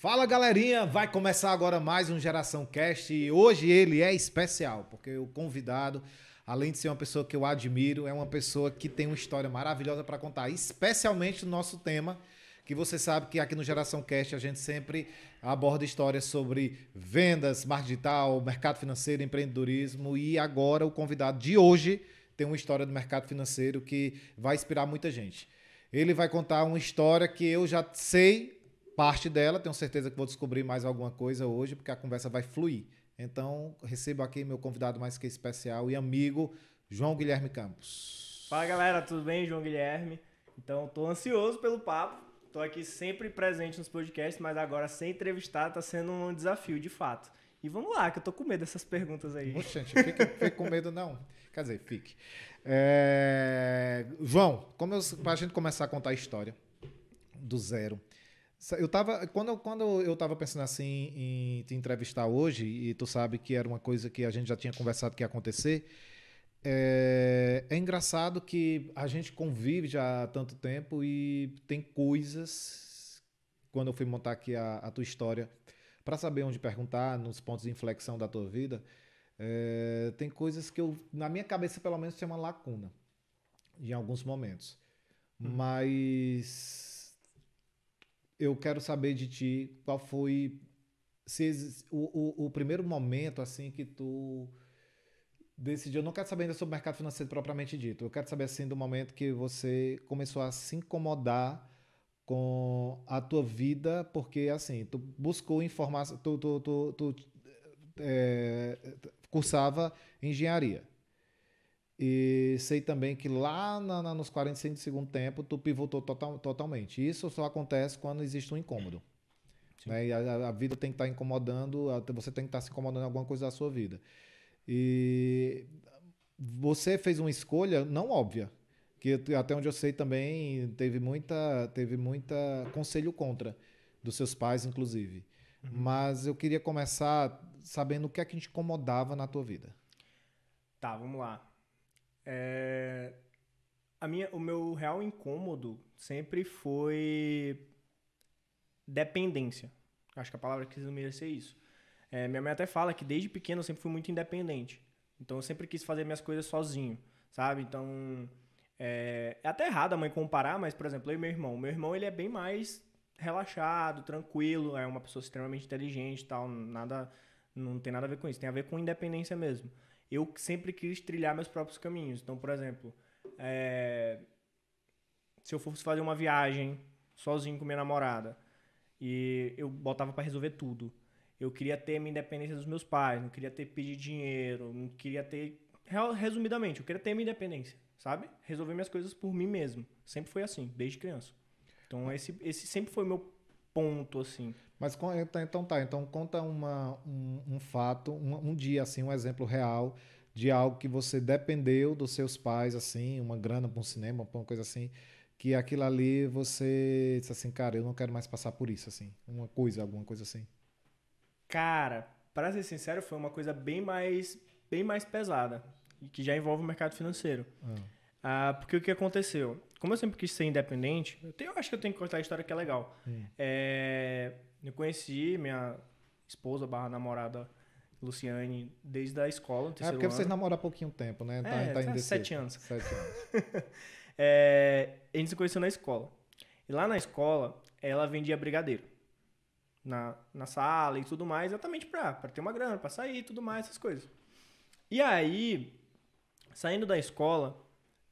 Fala galerinha, vai começar agora mais um Geração Cast e hoje ele é especial, porque o convidado, além de ser uma pessoa que eu admiro, é uma pessoa que tem uma história maravilhosa para contar, especialmente no nosso tema, que você sabe que aqui no Geração Cast a gente sempre aborda histórias sobre vendas, marketing digital, mercado financeiro, empreendedorismo e agora o convidado de hoje tem uma história do mercado financeiro que vai inspirar muita gente. Ele vai contar uma história que eu já sei parte dela. Tenho certeza que vou descobrir mais alguma coisa hoje, porque a conversa vai fluir. Então, recebo aqui meu convidado mais que especial e amigo, João Guilherme Campos. Fala galera, tudo bem? João Guilherme. Então, estou ansioso pelo papo. Estou aqui sempre presente nos podcasts, mas agora sem entrevistar está sendo um desafio, de fato. E vamos lá, que eu tô com medo dessas perguntas aí. Poxa, gente, fique, fique com medo não. Quer dizer, fique. É... João, como para a gente começar a contar a história do zero, eu tava, quando, quando eu estava pensando assim em te entrevistar hoje, e tu sabe que era uma coisa que a gente já tinha conversado que ia acontecer, é, é engraçado que a gente convive já há tanto tempo e tem coisas, quando eu fui montar aqui a, a tua história, para saber onde perguntar, nos pontos de inflexão da tua vida, é, tem coisas que eu, na minha cabeça, pelo menos, tem uma lacuna em alguns momentos. Hum. Mas eu quero saber de ti qual foi se, o, o, o, primeiro momento assim que tu decidiu. Eu não quero saber ainda sobre o mercado financeiro propriamente dito. Eu quero saber assim do momento que você começou a se incomodar com a tua vida, porque assim, tu buscou informação, tu, tu, tu, tu é, cursava engenharia. E sei também que lá na, na, nos 45 de segundo tempo, tu pivotou total, totalmente. Isso só acontece quando existe um incômodo. Né? E a, a, vida tem que estar tá incomodando, você tem que estar tá se incomodando em alguma coisa da sua vida. E você fez uma escolha não óbvia, que até onde eu sei também teve muita, teve muita conselho contra, dos seus pais, inclusive. Uhum. Mas eu queria começar sabendo o que é que te incomodava na tua vida. Tá, vamos lá. É, a minha, o meu real incômodo sempre foi dependência. Acho que a palavra que resumir ser isso. É, minha mãe até fala que desde pequeno eu sempre fui muito independente. Então eu sempre quis fazer minhas coisas sozinho, sabe? Então é, é até errado a mãe comparar, mas por exemplo, eu e meu irmão. Meu irmão ele é bem mais relaxado, tranquilo, é uma pessoa extremamente inteligente, tal, nada, não tem nada a ver com isso. Tem a ver com independência mesmo eu sempre quis trilhar meus próprios caminhos. Então, por exemplo, é, se eu fosse fazer uma viagem sozinho com minha namorada e eu botava para resolver tudo, eu queria ter minha independência dos meus pais, não queria ter pedir dinheiro, não queria ter. Resumidamente, eu queria ter minha independência, sabe? Resolver minhas coisas por mim mesmo. Sempre foi assim, desde criança. Então, esse, esse sempre foi meu ponto, assim. Mas então, então tá, então conta uma, um, um fato, um, um, dia, assim, um exemplo real de algo que você dependeu dos seus pais, assim, uma grana para um cinema, para uma coisa assim, que aquilo ali você disse assim, cara, eu não quero mais passar por isso, assim, uma coisa, alguma coisa assim. Cara, para ser sincero, foi uma coisa bem mais, bem mais pesada, que já envolve o mercado financeiro. Ah. Ah, porque o que aconteceu? Como eu sempre quis ser independente, eu, tenho, eu acho que eu tenho que contar a história que é legal. É, eu conheci minha esposa barra namorada Luciane desde a escola. É porque ano. vocês namoram há pouquinho tempo, né? Tá, é, tá, tá sete anos. Sete anos. é, a gente se conheceu na escola. E lá na escola, ela vendia brigadeiro. Na, na sala e tudo mais, exatamente pra, pra ter uma grana, pra sair e tudo mais, essas coisas. E aí, saindo da escola,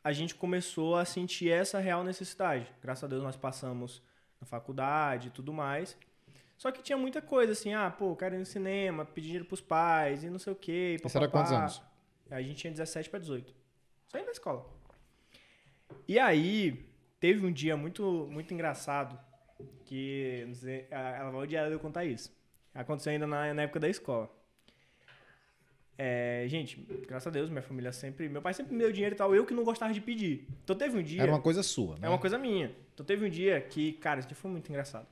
a gente começou a sentir essa real necessidade. Graças a Deus nós passamos na faculdade e tudo mais. Só que tinha muita coisa assim, ah, pô, quero ir no cinema, pedir dinheiro pros pais e não sei o quê. Isso era quantos anos? A gente tinha 17 para 18. Saindo da escola. E aí, teve um dia muito, muito engraçado que, não sei, ela vai odiar eu contar isso. Aconteceu ainda na, na época da escola. É, gente, graças a Deus, minha família sempre. Meu pai sempre me deu dinheiro e tal, eu que não gostava de pedir. Então teve um dia. Era uma coisa sua, né? É uma coisa minha. Então teve um dia que, cara, isso foi muito engraçado.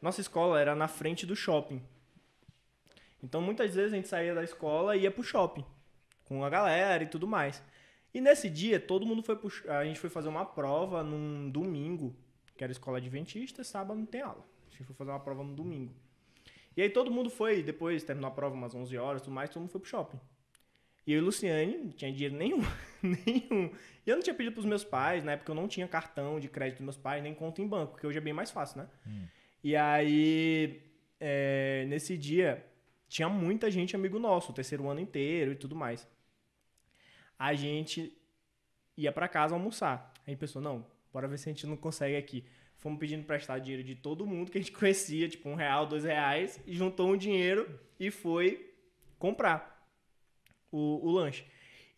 Nossa escola era na frente do shopping. Então muitas vezes a gente saía da escola e ia pro shopping com a galera e tudo mais. E nesse dia todo mundo foi pro, a gente foi fazer uma prova num domingo, que era escola adventista, sábado não tem aula. gente foi fazer uma prova no domingo. E aí todo mundo foi, depois terminou a prova umas 11 horas, tudo mais, todo mundo foi pro shopping. E eu e Luciane não tinha dinheiro nenhum, nenhum. E eu não tinha pedido pros meus pais, na época eu não tinha cartão de crédito dos meus pais, nem conta em banco, porque hoje é bem mais fácil, né? Hum. E aí, é, nesse dia, tinha muita gente amigo nosso, o terceiro ano inteiro e tudo mais. A gente ia para casa almoçar. Aí pensou, não, bora ver se a gente não consegue aqui. Fomos pedindo emprestado dinheiro de todo mundo que a gente conhecia, tipo um real, dois reais, e juntou um dinheiro e foi comprar o, o lanche.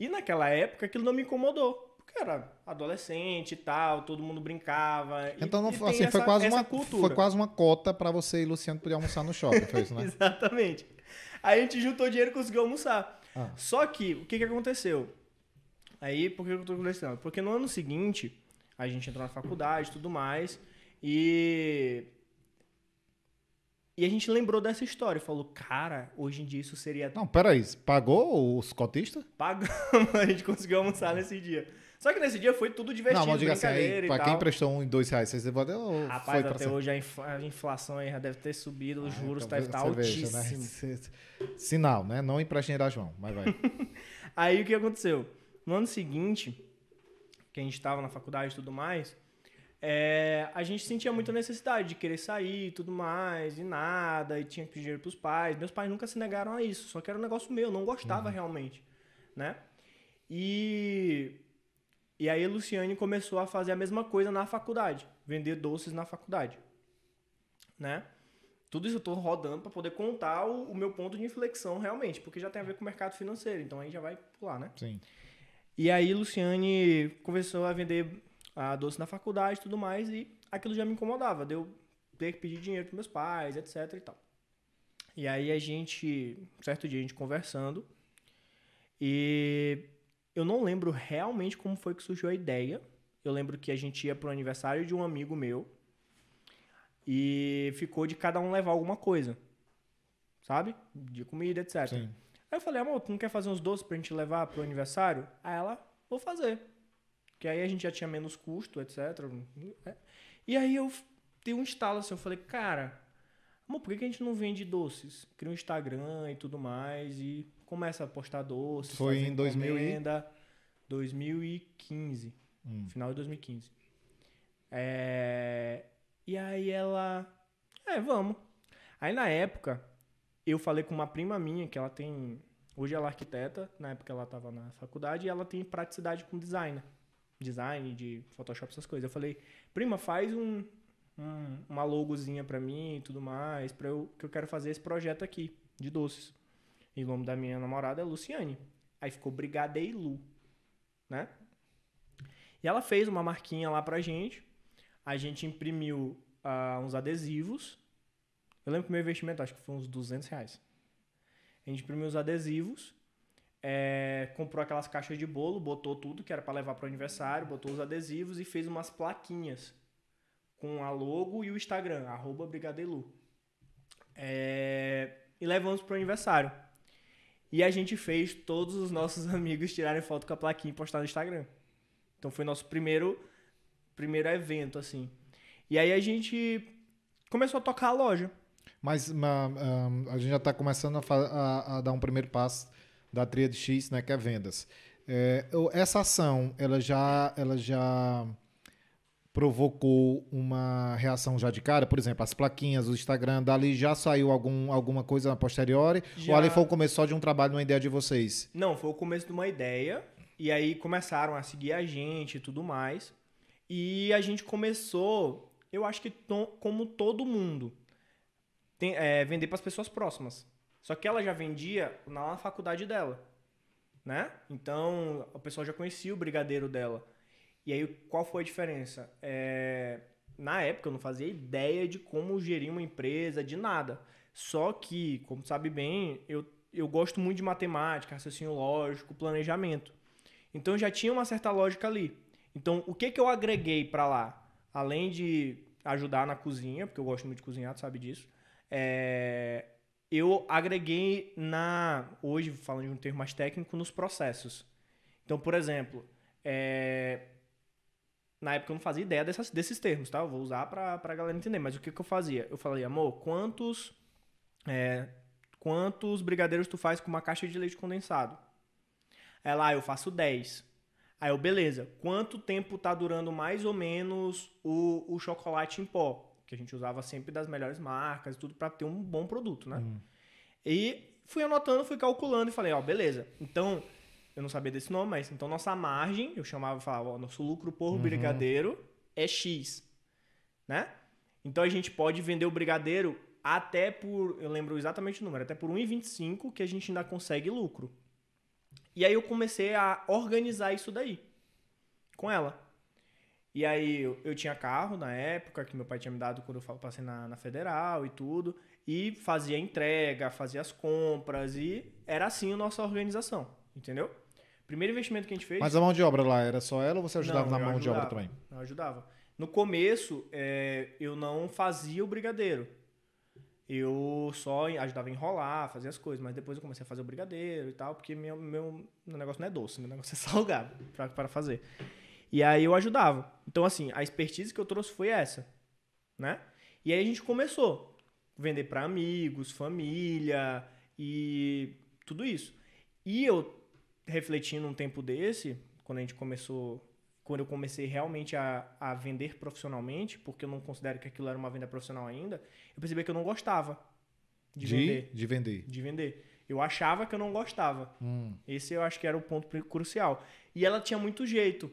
E naquela época aquilo não me incomodou. Era adolescente e tal, todo mundo brincava. Então, não, e assim, foi, essa- quase essa uma, cultura. foi quase uma cota pra você e Luciano poder almoçar no shopping, foi isso, né? Exatamente. Aí a gente juntou dinheiro e conseguiu almoçar. Ah. Só que, o que, que aconteceu? Aí, por que eu tô conversando? Porque no ano seguinte, a gente entrou na faculdade e tudo mais, e... E a gente lembrou dessa história e falou, cara, hoje em dia isso seria... Não, peraí, pagou os cotistas? Pagamos, a gente conseguiu almoçar nesse dia. Só que nesse dia foi tudo divertido, não, mas diga assim, brincadeira aí, e pra quem emprestou um e dois reais, vocês devolvem ou Rapaz, foi até hoje a, inf- a inflação aí já deve ter subido, os Ah, juros então devem estar altíssimos. né? Sinal, né? Não empreste dinheiro a João, mas vai. Aí o que aconteceu? No ano seguinte, que a gente estava na faculdade e tudo mais, é, a gente sentia muita necessidade de querer sair e tudo mais, e nada, e tinha que pedir dinheiro pros pais. Meus pais nunca se negaram a isso, só que era um negócio meu, eu não gostava realmente, né? E, e aí a Luciane começou a fazer a mesma coisa na faculdade, vender doces na faculdade, né? Tudo isso eu tô rodando para poder contar o, o meu ponto de inflexão realmente, porque já tem a ver com o mercado financeiro, então aí já vai pular, né? Sim. E aí Luciane começou a vender a doce na faculdade e tudo mais, e aquilo já me incomodava, de eu ter que pedir dinheiro para meus pais, etc e tal. E aí a gente, certo dia a gente conversando, e eu não lembro realmente como foi que surgiu a ideia. Eu lembro que a gente ia pro aniversário de um amigo meu e ficou de cada um levar alguma coisa, sabe? De comida, etc. Sim. Aí eu falei, amor, tu não quer fazer uns doces pra gente levar pro aniversário? Aí ela, vou fazer. Que aí a gente já tinha menos custo, etc. né? E aí eu dei um estalo assim, eu falei, cara, amor, por que que a gente não vende doces? Cria um Instagram e tudo mais e começa a postar doces. Foi em 2000 e- encomenda. 2015. Hum. Final de 2015. É... E aí ela. É, vamos. Aí na época, eu falei com uma prima minha, que ela tem. Hoje ela é arquiteta, na época ela estava na faculdade, e ela tem praticidade com design. Design, de Photoshop, essas coisas. Eu falei, prima, faz um, um- uma logozinha pra mim e tudo mais, pra eu, que eu quero fazer esse projeto aqui, de doces. E o nome da minha namorada é Luciane. Aí ficou Brigadeilu, né? E ela fez uma marquinha lá pra gente. A gente imprimiu ah, uns adesivos. Eu lembro que o meu investimento, acho que foi uns 200 reais. A gente imprimiu os adesivos. é, comprou aquelas caixas de bolo, botou tudo que era pra levar pro aniversário, botou os adesivos e fez umas plaquinhas com a logo e o Instagram, arroba Brigadeilu. É, e levamos pro aniversário. E a gente fez todos os nossos amigos tirarem foto com a plaquinha e postar no Instagram. Então foi nosso primeiro primeiro evento assim. E aí a gente começou a tocar a loja. Mas a gente já está começando a, a- a dar um primeiro passo da tríade X, né, que é vendas. É, essa ação, ela já, ela já provocou uma reação já de cara? Por exemplo, as plaquinhas, o Instagram, dali já saiu algum, alguma coisa a posteriori? Já. Ou ali foi o começo só de um trabalho, uma ideia de vocês? Não, foi o começo de uma ideia. E aí começaram a seguir a gente e tudo mais. E a gente começou, eu acho que to- como todo mundo, tem- é, vender para as pessoas próximas. Só que ela já vendia na faculdade dela, né? Então o pessoal já conhecia o brigadeiro dela. E aí qual foi a diferença? É, na época eu não fazia ideia de como gerir uma empresa, de nada. Só que, como sabe bem, eu, eu gosto muito de matemática, raciocínio lógico, planejamento. Então já tinha uma certa lógica ali. Então, o que que eu agreguei para lá? Além de ajudar na cozinha, porque eu gosto muito de cozinhar, tu sabe disso. é, eu agreguei na. Hoje, falando de um termo mais técnico, nos processos. Então, por exemplo, é, na época eu não fazia ideia dessas, desses termos, tá? Eu vou usar pra, pra galera entender. Mas o que, que eu fazia? Eu falei, amor, quantos, é, quantos brigadeiros tu faz com uma caixa de leite condensado? Ela, ah, eu faço 10. Aí eu, beleza. Quanto tempo tá durando mais ou menos o, o chocolate em pó? Que a gente usava sempre das melhores marcas e tudo para ter um bom produto, né? Hum. E fui anotando, fui calculando e falei, ó, beleza. Então, eu não sabia desse nome, mas então nossa margem, eu chamava, falava, ó, nosso lucro por brigadeiro é X, né? Então a gente pode vender o brigadeiro até por, eu lembro exatamente o número, até por 1,25 que a gente ainda consegue lucro. E aí eu comecei a organizar isso daí com ela. E aí eu, eu tinha carro na época que meu pai tinha me dado quando eu passei na, na federal e tudo. E fazia entrega, fazia as compras e era assim a nossa organização, entendeu? Primeiro investimento que a gente fez. Mas a mão de obra lá era só ela ou você ajudava Não, na mão de obra ajudava. também? Eu ajudava. No começo, é, eu não fazia o brigadeiro. Eu só ajudava a enrolar, fazia as coisas, mas depois eu comecei a fazer o brigadeiro e tal, porque meu, meu, meu negócio não é doce, meu negócio é salgado para fazer. E aí eu ajudava. Então, assim, a expertise que eu trouxe foi essa, né? E aí a gente começou a vender para amigos, família e tudo isso. E eu, refletindo um tempo desse, quando a gente começou, quando eu comecei realmente a, a vender profissionalmente, porque eu não considero que aquilo era uma venda profissional ainda, eu percebi que eu não gostava de, vender. De vender. De vender. Eu achava que eu não gostava. Hum. Esse eu acho que era o ponto crucial. E ela tinha muito jeito.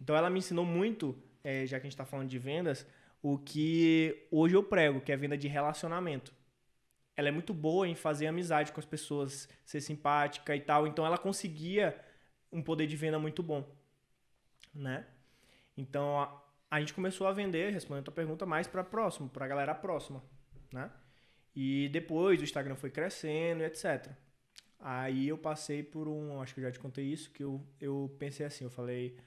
Então ela me ensinou muito, eh, já que a gente está falando de vendas, o que hoje eu prego, que é venda de relacionamento. Ela é muito boa em fazer amizade com as pessoas, ser simpática e tal. Então ela conseguia um poder de venda muito bom, né? Então a, a gente começou a vender, respondendo a tua pergunta, mais para próximo, para a galera próxima, né? E depois o Instagram foi crescendo etc. Aí eu passei por um, acho que eu já te contei isso, que eu, eu pensei assim, eu falei,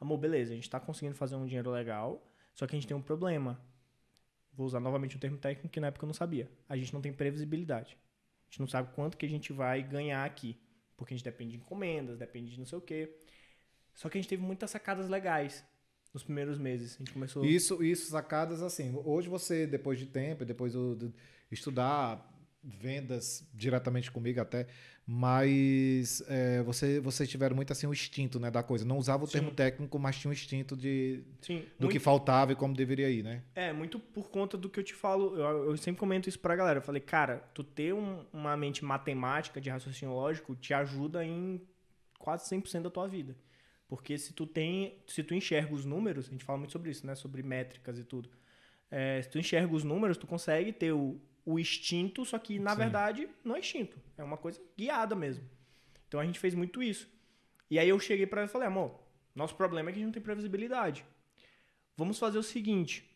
amor, beleza, a gente tá conseguindo fazer um dinheiro legal, só que a gente tem um problema. Vou usar novamente um termo técnico que na época eu não sabia. A gente não tem previsibilidade. A gente não sabe quanto que a gente vai ganhar aqui. Porque a gente depende de encomendas, depende de não sei o quê. Só que a gente teve muitas sacadas legais nos primeiros meses. A gente começou... Isso, isso, sacadas assim. Hoje você, depois de tempo, depois do- estudar vendas diretamente comigo até, mas é, você, vocês tiveram muito assim o instinto né, da coisa. Não usava o Sim. termo técnico, mas tinha um instinto de, Sim, do muito- que faltava e como deveria ir, né? É, muito por conta do que eu te falo. Eu, eu sempre comento isso pra galera. Eu falei, cara, tu ter um- uma mente matemática de raciocínio lógico te ajuda em quase 100% da tua vida. Porque se tu tem, se tu enxerga os números, a gente fala muito sobre isso, né? Sobre métricas e tudo. É, se tu enxerga os números, tu consegue ter o, o instinto, só que na Sim. verdade não é instinto. É uma coisa guiada mesmo. Então a gente fez muito isso. E aí eu cheguei pra ela e falei, amor, nosso problema é que a gente não tem previsibilidade. Vamos fazer o seguinte.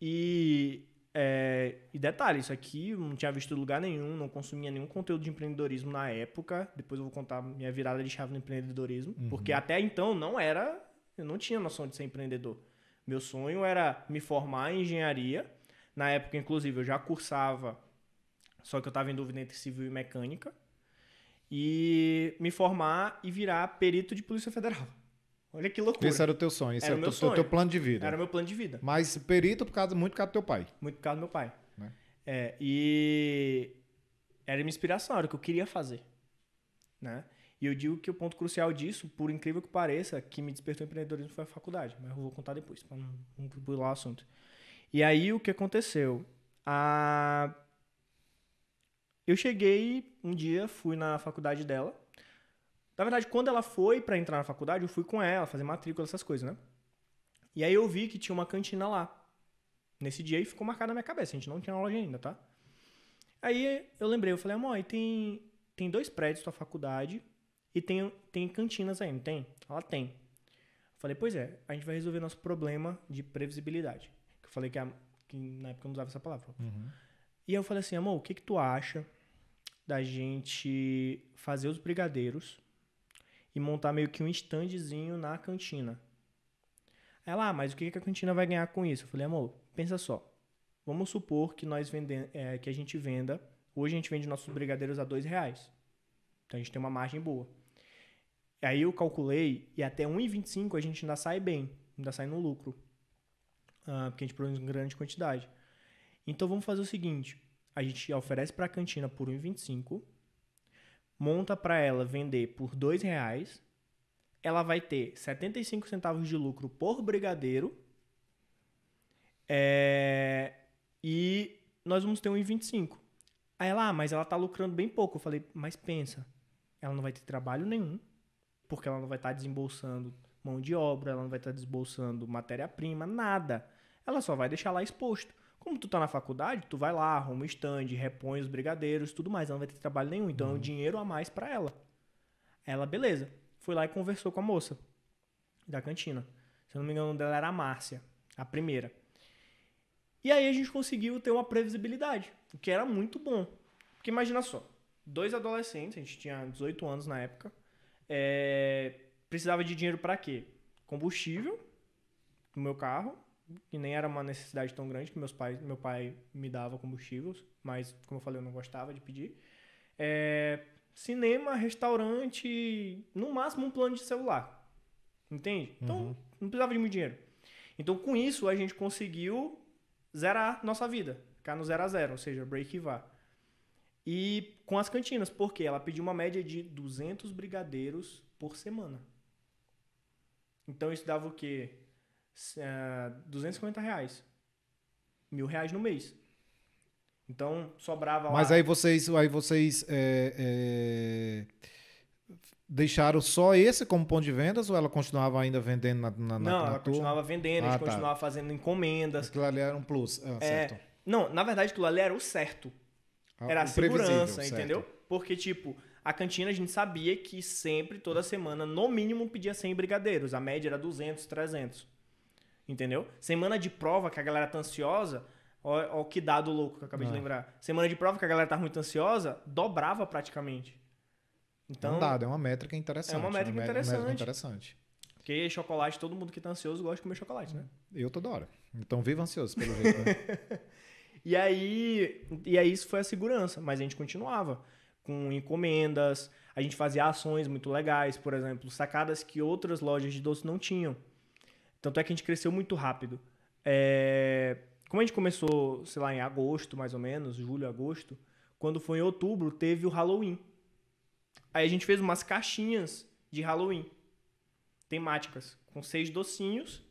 E, é, e detalhe, isso aqui eu não tinha visto lugar nenhum, não consumia nenhum conteúdo de empreendedorismo na época. Depois eu vou contar minha virada de chave no empreendedorismo. Porque até então não era. Eu não tinha noção de ser empreendedor. Meu sonho era me formar em engenharia. Na época, inclusive, eu já cursava, só que eu estava em dúvida entre civil e mecânica. E me formar e virar perito de Polícia Federal. Olha que loucura. Esse era o teu sonho, esse Era é o teu, sonho. teu plano de vida. Era o meu plano de vida. Mas perito por causa, muito por causa do teu pai. Muito por causa do meu pai. Né? É, e era minha inspiração, era o que eu queria fazer. Né? E eu digo que o ponto crucial disso, por incrível que pareça, que me despertou empreendedorismo foi a faculdade. Mas eu vou contar depois, para não, não pular o assunto. E aí o que aconteceu? Eu cheguei um dia, fui na faculdade dela. Na verdade, quando ela foi para entrar na faculdade, eu fui com ela, fazer matrícula, essas coisas, né? E aí eu vi que tinha uma cantina lá. Nesse dia aí ficou marcado na minha cabeça. A gente não tinha aula ainda, tá? Aí eu lembrei, eu falei, amor, aí tem, tem dois prédios da faculdade e tem, tem cantinas aí, não tem? Ela tem. Eu falei, pois é, a gente vai resolver nosso problema de previsibilidade. Falei que, a- que na época eu não usava essa palavra. E aí eu falei assim, amor, o que que tu acha da gente fazer os brigadeiros e montar meio que um standzinho na cantina? Ela, ah, mas o que que a cantina vai ganhar com isso? Eu falei, amor, pensa só. Vamos supor que nós vende, é, que a gente venda. Hoje a gente vende nossos brigadeiros a dois reais. Então a gente tem uma margem boa. Aí eu calculei e até 1,25 a gente ainda sai bem. ainda sai no lucro. Uh, porque a gente produz em grande quantidade. Então vamos fazer o seguinte: a gente oferece para a cantina por 1,25, monta para ela vender por R$ reais, ela vai ter 75 centavos de lucro por brigadeiro é, e nós vamos ter 1,25. Aí ela, ah, mas ela tá lucrando bem pouco. Eu falei, mas pensa, ela não vai ter trabalho nenhum, porque ela não vai estar tá desembolsando mão de obra, ela não vai estar tá desembolsando matéria-prima, nada. Ela só vai deixar lá exposto. Como tu tá na faculdade, tu vai lá, arruma o stand, repõe os brigadeiros, tudo mais. Ela não vai ter trabalho nenhum, então uhum. é um dinheiro a mais para ela. Ela, beleza. Foi lá e conversou com a moça da cantina. Se eu não me engano, dela era a Márcia, a primeira. E aí a gente conseguiu ter uma previsibilidade, o que era muito bom. Porque imagina só, dois adolescentes, a gente tinha 18 anos na época, é, precisava de dinheiro para quê? Combustível no meu carro, que nem era uma necessidade tão grande que meus pais, meu pai me dava combustíveis, mas como eu falei, eu não gostava de pedir. É, cinema, restaurante, no máximo um plano de celular. Entende? Então, uhum. não precisava de muito dinheiro. Então, com isso, a gente conseguiu zerar nossa vida, ficar no zero a zero, ou seja, break e vá. E com as cantinas, porque ela pediu uma média de 200 brigadeiros por semana. Então isso dava o quê? Uh, 250 reais. Mil reais no mês. Então sobrava Mas aí vocês, aí vocês é, é deixaram só esse como ponto de vendas ou ela continuava ainda vendendo na, na Não, na ela continuava vendendo, ah, a gente tá. continuava fazendo encomendas. Aquilo ali era um plus, ah, é, certo. Não, na verdade aquilo ali era o certo. Ah, era a segurança, entendeu? Certo. Porque, tipo, a cantina a gente sabia que sempre, toda semana, no mínimo pedia 100 brigadeiros. A média era 200, 300. Entendeu? Semana de prova que a galera tá ansiosa, ó, ó que dado louco que eu acabei ah. de lembrar. Semana de prova que a galera tá muito ansiosa, dobrava praticamente. Então, um dado, é uma métrica interessante. É uma métrica, uma interessante. métrica interessante. Porque chocolate, todo mundo que tá ansioso gosta de comer chocolate, né? Eu toda hora. Então viva ansioso, pelo jeito, né? e aí, e aí isso foi a segurança, mas a gente continuava com encomendas, a gente fazia ações muito legais, por exemplo, sacadas que outras lojas de doce não tinham. Tanto é que a gente cresceu muito rápido. É... Como a gente começou, sei lá, em agosto, mais ou menos, julho, agosto, quando foi em outubro, teve o Halloween. Aí a gente fez umas caixinhas de Halloween temáticas, com seis docinhos.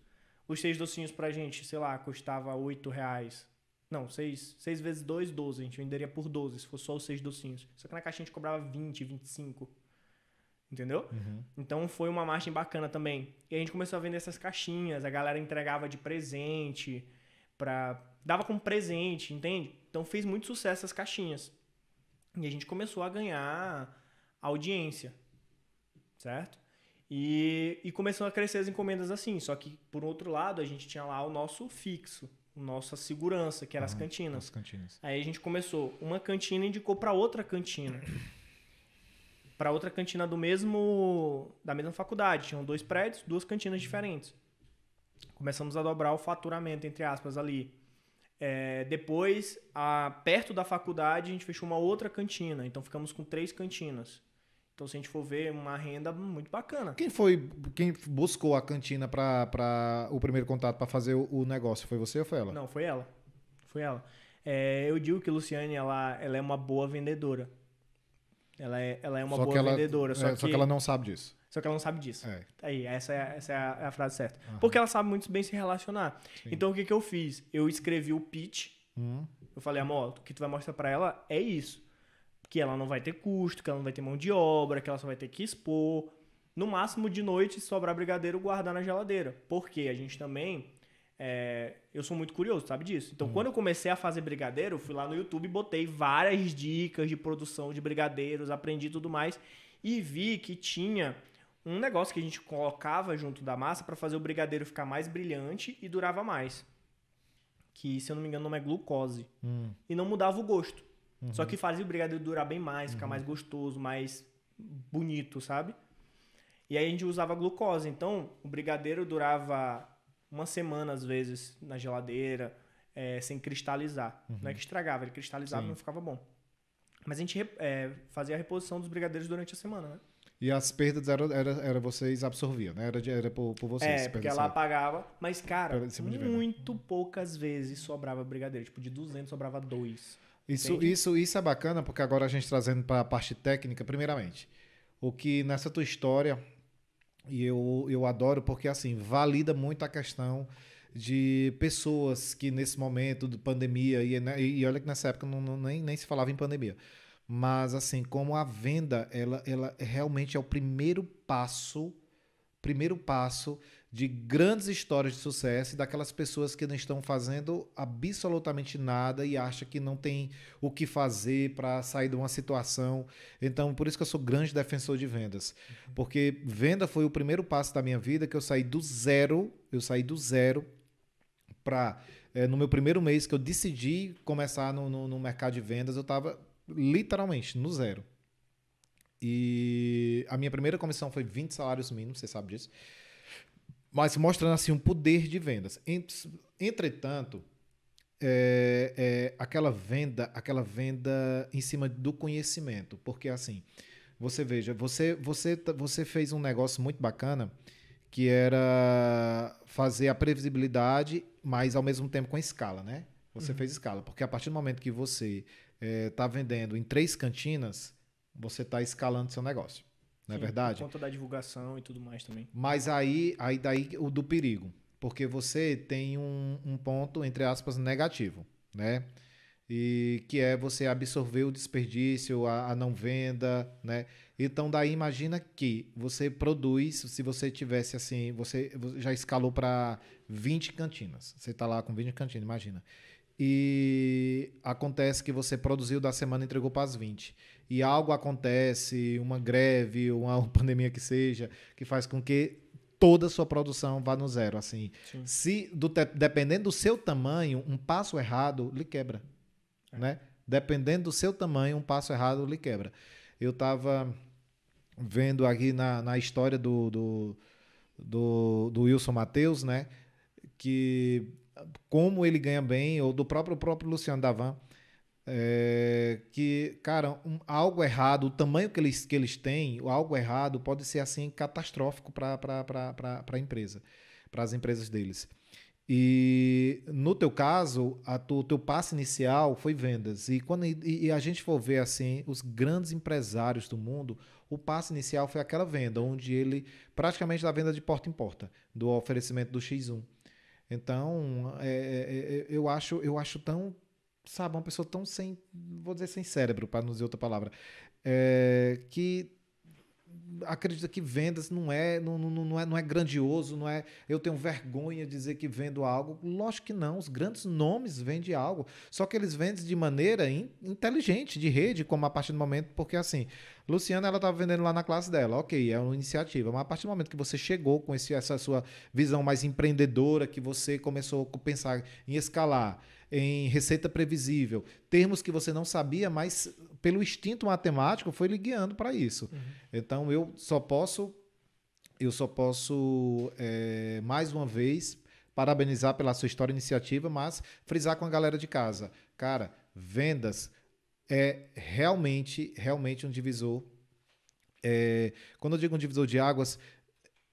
Os seis docinhos pra gente, sei lá, custava oito reais. Não, seis, seis vezes dois, doze. A gente venderia por doze, se fosse só os seis docinhos. Só que na caixinha a gente cobrava vinte, vinte e cinco. Entendeu? Uhum. Então foi uma margem bacana também. E a gente começou a vender essas caixinhas, a galera entregava de presente, pra... dava como presente, entende? Então fez muito sucesso essas caixinhas. E a gente começou a ganhar audiência, certo? E, e começou a crescer as encomendas assim. Só que, por outro lado, a gente tinha lá o nosso fixo, nossa segurança, que eram as cantinas. As cantinas. Aí a gente começou, uma cantina indicou para outra cantina. Para outra cantina do mesmo da mesma faculdade. Tinham dois prédios, duas cantinas diferentes. Começamos a dobrar o faturamento, entre aspas, ali. É, depois, a, perto da faculdade, a gente fechou uma outra cantina. Então, ficamos com três cantinas. Então, se a gente for ver, uma renda muito bacana. Quem foi, quem buscou a cantina para o primeiro contato para fazer o, o, negócio? Foi você ou foi ela? Não, foi ela. Foi ela. É, eu digo que a Luciane, ela, ela é uma boa vendedora. Ela é, ela é uma só boa ela, vendedora. Só, é, que, só que ela não sabe disso. Só que ela não sabe disso. É. Aí, essa é, essa é a, é a frase certa. Porque ela sabe muito bem se relacionar. Sim. Então, o que, que eu fiz? Eu escrevi o pitch. Uhum. Eu falei, amor, o que tu vai mostrar para ela é isso que ela não vai ter custo, que ela não vai ter mão de obra, que ela só vai ter que expor. No máximo de noite, sobrar brigadeiro, guardar na geladeira. Porque a gente também. É, eu sou muito curioso, sabe disso? Então, uhum. quando eu comecei a fazer brigadeiro, eu fui lá no YouTube e botei várias dicas de produção de brigadeiros, aprendi tudo mais e vi que tinha um negócio que a gente colocava junto da massa para fazer o brigadeiro ficar mais brilhante e durava mais. Que, se eu não me engano, não é glucose. Uhum. E não mudava o gosto. Uhum. Só que fazia o brigadeiro durar bem mais, ficar uhum. mais gostoso, mais bonito, sabe? E aí a gente usava glucose. Então, o brigadeiro durava uma semana, às vezes, na geladeira, é, sem cristalizar. Uhum. Não é que estragava, ele cristalizava e não ficava bom. Mas a gente é, fazia a reposição dos brigadeiros durante a semana, né? E as perdas era, era, era vocês absorviam, né? Era, era por, por vocês. É, porque ela aí. pagava. Mas, cara, muito poucas vezes sobrava brigadeiro. Tipo, de 200 sobrava dois. Isso, Entende? isso, isso é bacana, porque agora a gente trazendo para a parte técnica, primeiramente, o que nessa tua história, e eu, eu adoro, porque assim, valida muito a questão de pessoas que nesse momento de pandemia, e, né, e olha que nessa época não, não- nem, nem se falava em pandemia, mas assim, como a venda, ela, ela realmente é o primeiro passo, primeiro passo de grandes histórias de sucesso e daquelas pessoas que não estão fazendo absolutamente nada e acham que não tem o que fazer para sair de uma situação. Então, por isso que eu sou grande defensor de vendas. Porque venda foi o primeiro passo da minha vida que eu saí do zero, eu saí do zero para no meu primeiro mês que eu decidi começar no, no, no mercado de vendas, eu estava literalmente no zero. E a minha primeira comissão foi 20 salários mínimos, você sabe disso. Mas mostrando assim um poder de vendas. Ent- Entretanto, é, é, aquela venda, aquela venda em cima do conhecimento, porque assim, você veja, você você tá- você fez um negócio muito bacana que era fazer a previsibilidade, mas ao mesmo tempo com escala, né? Você fez escala, porque a partir do momento que você está vendendo em três cantinas, você está escalando seu negócio, não é Sim, verdade? Por conta da divulgação e tudo mais também. Mas aí, aí daí o do perigo. Porque você tem um, um ponto, entre aspas, negativo, né? E que é você absorver o desperdício, a, a não venda, né? Então daí imagina que você produz, se você tivesse assim, você já escalou para 20 cantinas. Você está lá com 20 cantinas, imagina. E acontece que você produziu da semana e entregou para as 20. E algo acontece, uma greve, uma pandemia que seja, que faz com que toda a sua produção vá no zero. Assim, Sim. se do te- dependendo do seu tamanho, um passo errado lhe quebra, né? Dependendo do seu tamanho, um passo errado lhe quebra. Eu estava vendo aqui na, na história do, do, do, do Wilson Matheus, né? Que como ele ganha bem, ou do próprio, próprio Luciano Davan, é, que, cara, um- algo errado, o tamanho que eles, que eles têm, algo errado pode ser assim catastrófico para a empresa, para as empresas deles. E no teu caso, a tu, o teu passo inicial foi vendas. E quando e, e a gente for ver assim, os grandes empresários do mundo, o passo inicial foi aquela venda, onde ele praticamente da venda de porta em porta, do oferecimento do X1. Então, é, é, é, eu acho, eu acho tão, sabe, uma pessoa tão sem, vou dizer sem cérebro, para não dizer outra palavra, é, que acredita que vendas não é, não, não, não é, não é grandioso, não é. Eu tenho vergonha de dizer que vendo algo. Lógico que não. Os grandes nomes vendem algo, só que eles vendem de maneira in- inteligente, de rede, como a partir do momento, porque assim, Luciana ela estava vendendo lá na classe dela, ok, é uma iniciativa, mas a partir do momento que você chegou com esse, essa sua visão mais empreendedora, que você começou a pensar em escalar, em receita previsível, termos que você não sabia, mas pelo instinto matemático foi lhe guiando para isso. Então eu só posso, eu só posso é, mais uma vez parabenizar pela sua história e iniciativa, mas frisar com a galera de casa, cara, vendas é realmente, realmente um divisor. É, quando eu digo um divisor de águas,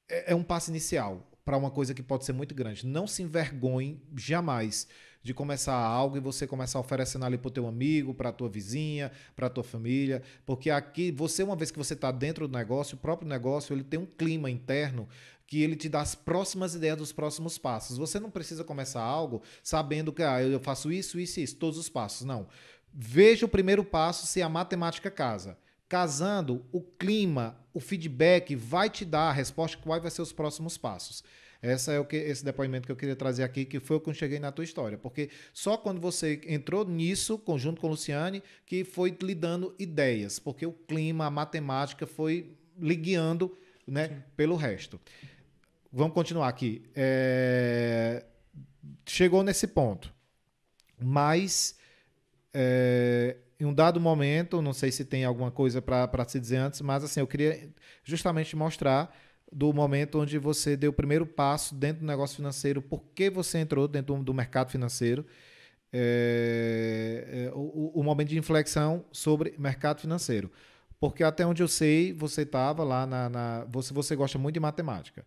é, é um passo inicial para uma coisa que pode ser muito grande. Não se envergonhe jamais de começar algo e você começar oferecendo ali para o teu amigo, para a tua vizinha, para a tua família, porque aqui você uma vez que você está dentro do negócio, o próprio negócio ele tem um clima interno que ele te dá as próximas ideias dos próximos passos. Você não precisa começar algo sabendo que ah, eu faço isso, isso e isso, todos os passos. Não. Veja o primeiro passo se a matemática casa. Casando, o clima, o feedback vai te dar a resposta quais vai ser os próximos passos. Essa é o que esse depoimento que eu queria trazer aqui, que foi o que eu cheguei na tua história, porque só quando você entrou nisso, conjunto com o Luciane, que foi lhe dando ideias, porque o clima, a matemática foi lhe guiando, né, pelo resto. Vamos continuar aqui. É, Chegou nesse ponto, mas é, em um dado momento, não sei se tem alguma coisa para se dizer antes, mas assim, eu queria justamente mostrar do momento onde você deu o primeiro passo dentro do negócio financeiro, por que você entrou dentro do mercado financeiro, é, é, o, o momento de inflexão sobre mercado financeiro. Porque até onde eu sei, você estava lá na, na, Você, você gosta muito de matemática.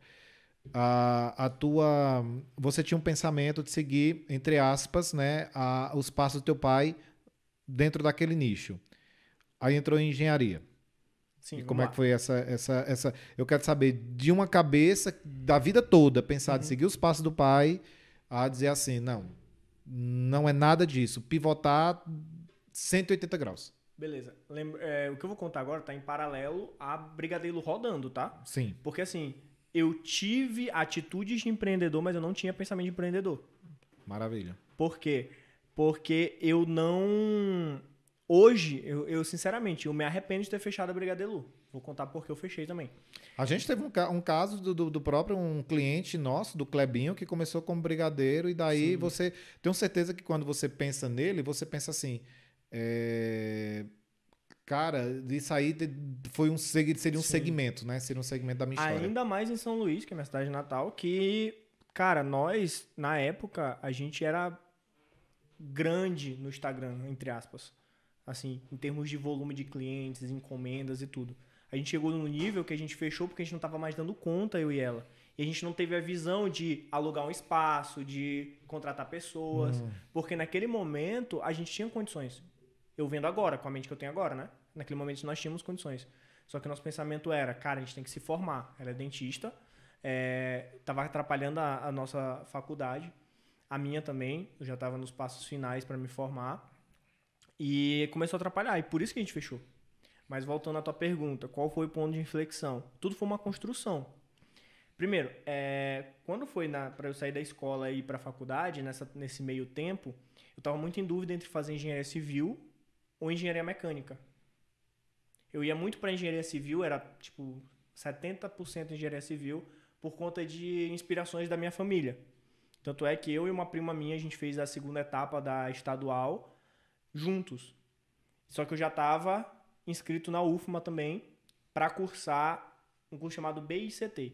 A, a tua. Você tinha um pensamento de seguir, entre aspas, né, a, os passos do teu pai dentro daquele nicho. Aí entrou em engenharia. Sim, e como é que foi essa, essa, essa. Eu quero saber de uma cabeça da vida toda, pensar uhum. de seguir os passos do pai, a dizer assim, não, não é nada disso. Pivotar 180 graus. Beleza. Lembra, é, o que eu vou contar agora tá em paralelo a Brigadeiro rodando, tá? Sim. Porque assim, eu tive atitudes de empreendedor, mas eu não tinha pensamento de empreendedor. Maravilha. Por quê? Porque eu não. Hoje, eu, eu sinceramente, eu me arrependo de ter fechado a Brigadeiro. Vou contar porque eu fechei também. A gente teve um, um caso do, do, do, próprio um cliente nosso, do Clebinho, que começou como brigadeiro, e daí Sim. você. Tenho certeza que quando você pensa nele, você pensa assim. É, cara, isso aí foi um, seria um Sim. segmento, né? Seria um segmento da minha história. Ainda mais em São Luís, que é minha cidade natal, que, cara, nós, na época, a gente era grande no Instagram, entre aspas. Assim, em termos de volume de clientes, encomendas e tudo. A gente chegou num nível que a gente fechou porque a gente não estava mais dando conta, eu e ela. E a gente não teve a visão de alugar um espaço, de contratar pessoas. Hum. Porque naquele momento a gente tinha condições. Eu vendo agora, com a mente que eu tenho agora, né? Naquele momento nós tínhamos condições. Só que o nosso pensamento era, cara, a gente tem que se formar. Ela é dentista, estava é, atrapalhando a, a, nossa faculdade. A minha também, eu já estava nos passos finais para me formar. E começou a atrapalhar, e por isso que a gente fechou. Mas voltando à tua pergunta, qual foi o ponto de inflexão? Tudo foi uma construção. Primeiro, é, quando foi para eu sair da escola e ir para a faculdade, nessa, nesse meio tempo, eu estava muito em dúvida entre fazer engenharia civil ou engenharia mecânica. Eu ia muito para engenharia civil, era tipo 70% engenharia civil, por conta de inspirações da minha família. Tanto é que eu e uma prima minha, a gente fez a segunda etapa da estadual juntos. Só que eu já estava inscrito na UFMA também para cursar um curso chamado BICT.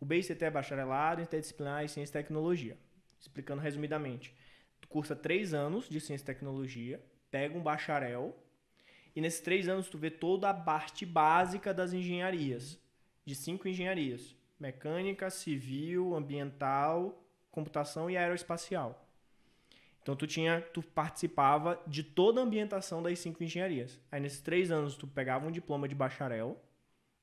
O BICT é Bacharelado Interdisciplinar em Ciência e Tecnologia. Explicando resumidamente. Tu cursa três anos de Ciência e Tecnologia, pega um bacharel e nesses três anos tu vê toda a parte básica das engenharias, de cinco engenharias: mecânica, civil, ambiental, computação e aeroespacial. Então tu tinha, tu participava de toda a ambientação das cinco engenharias. Aí nesses três anos tu pegava um diploma de bacharel,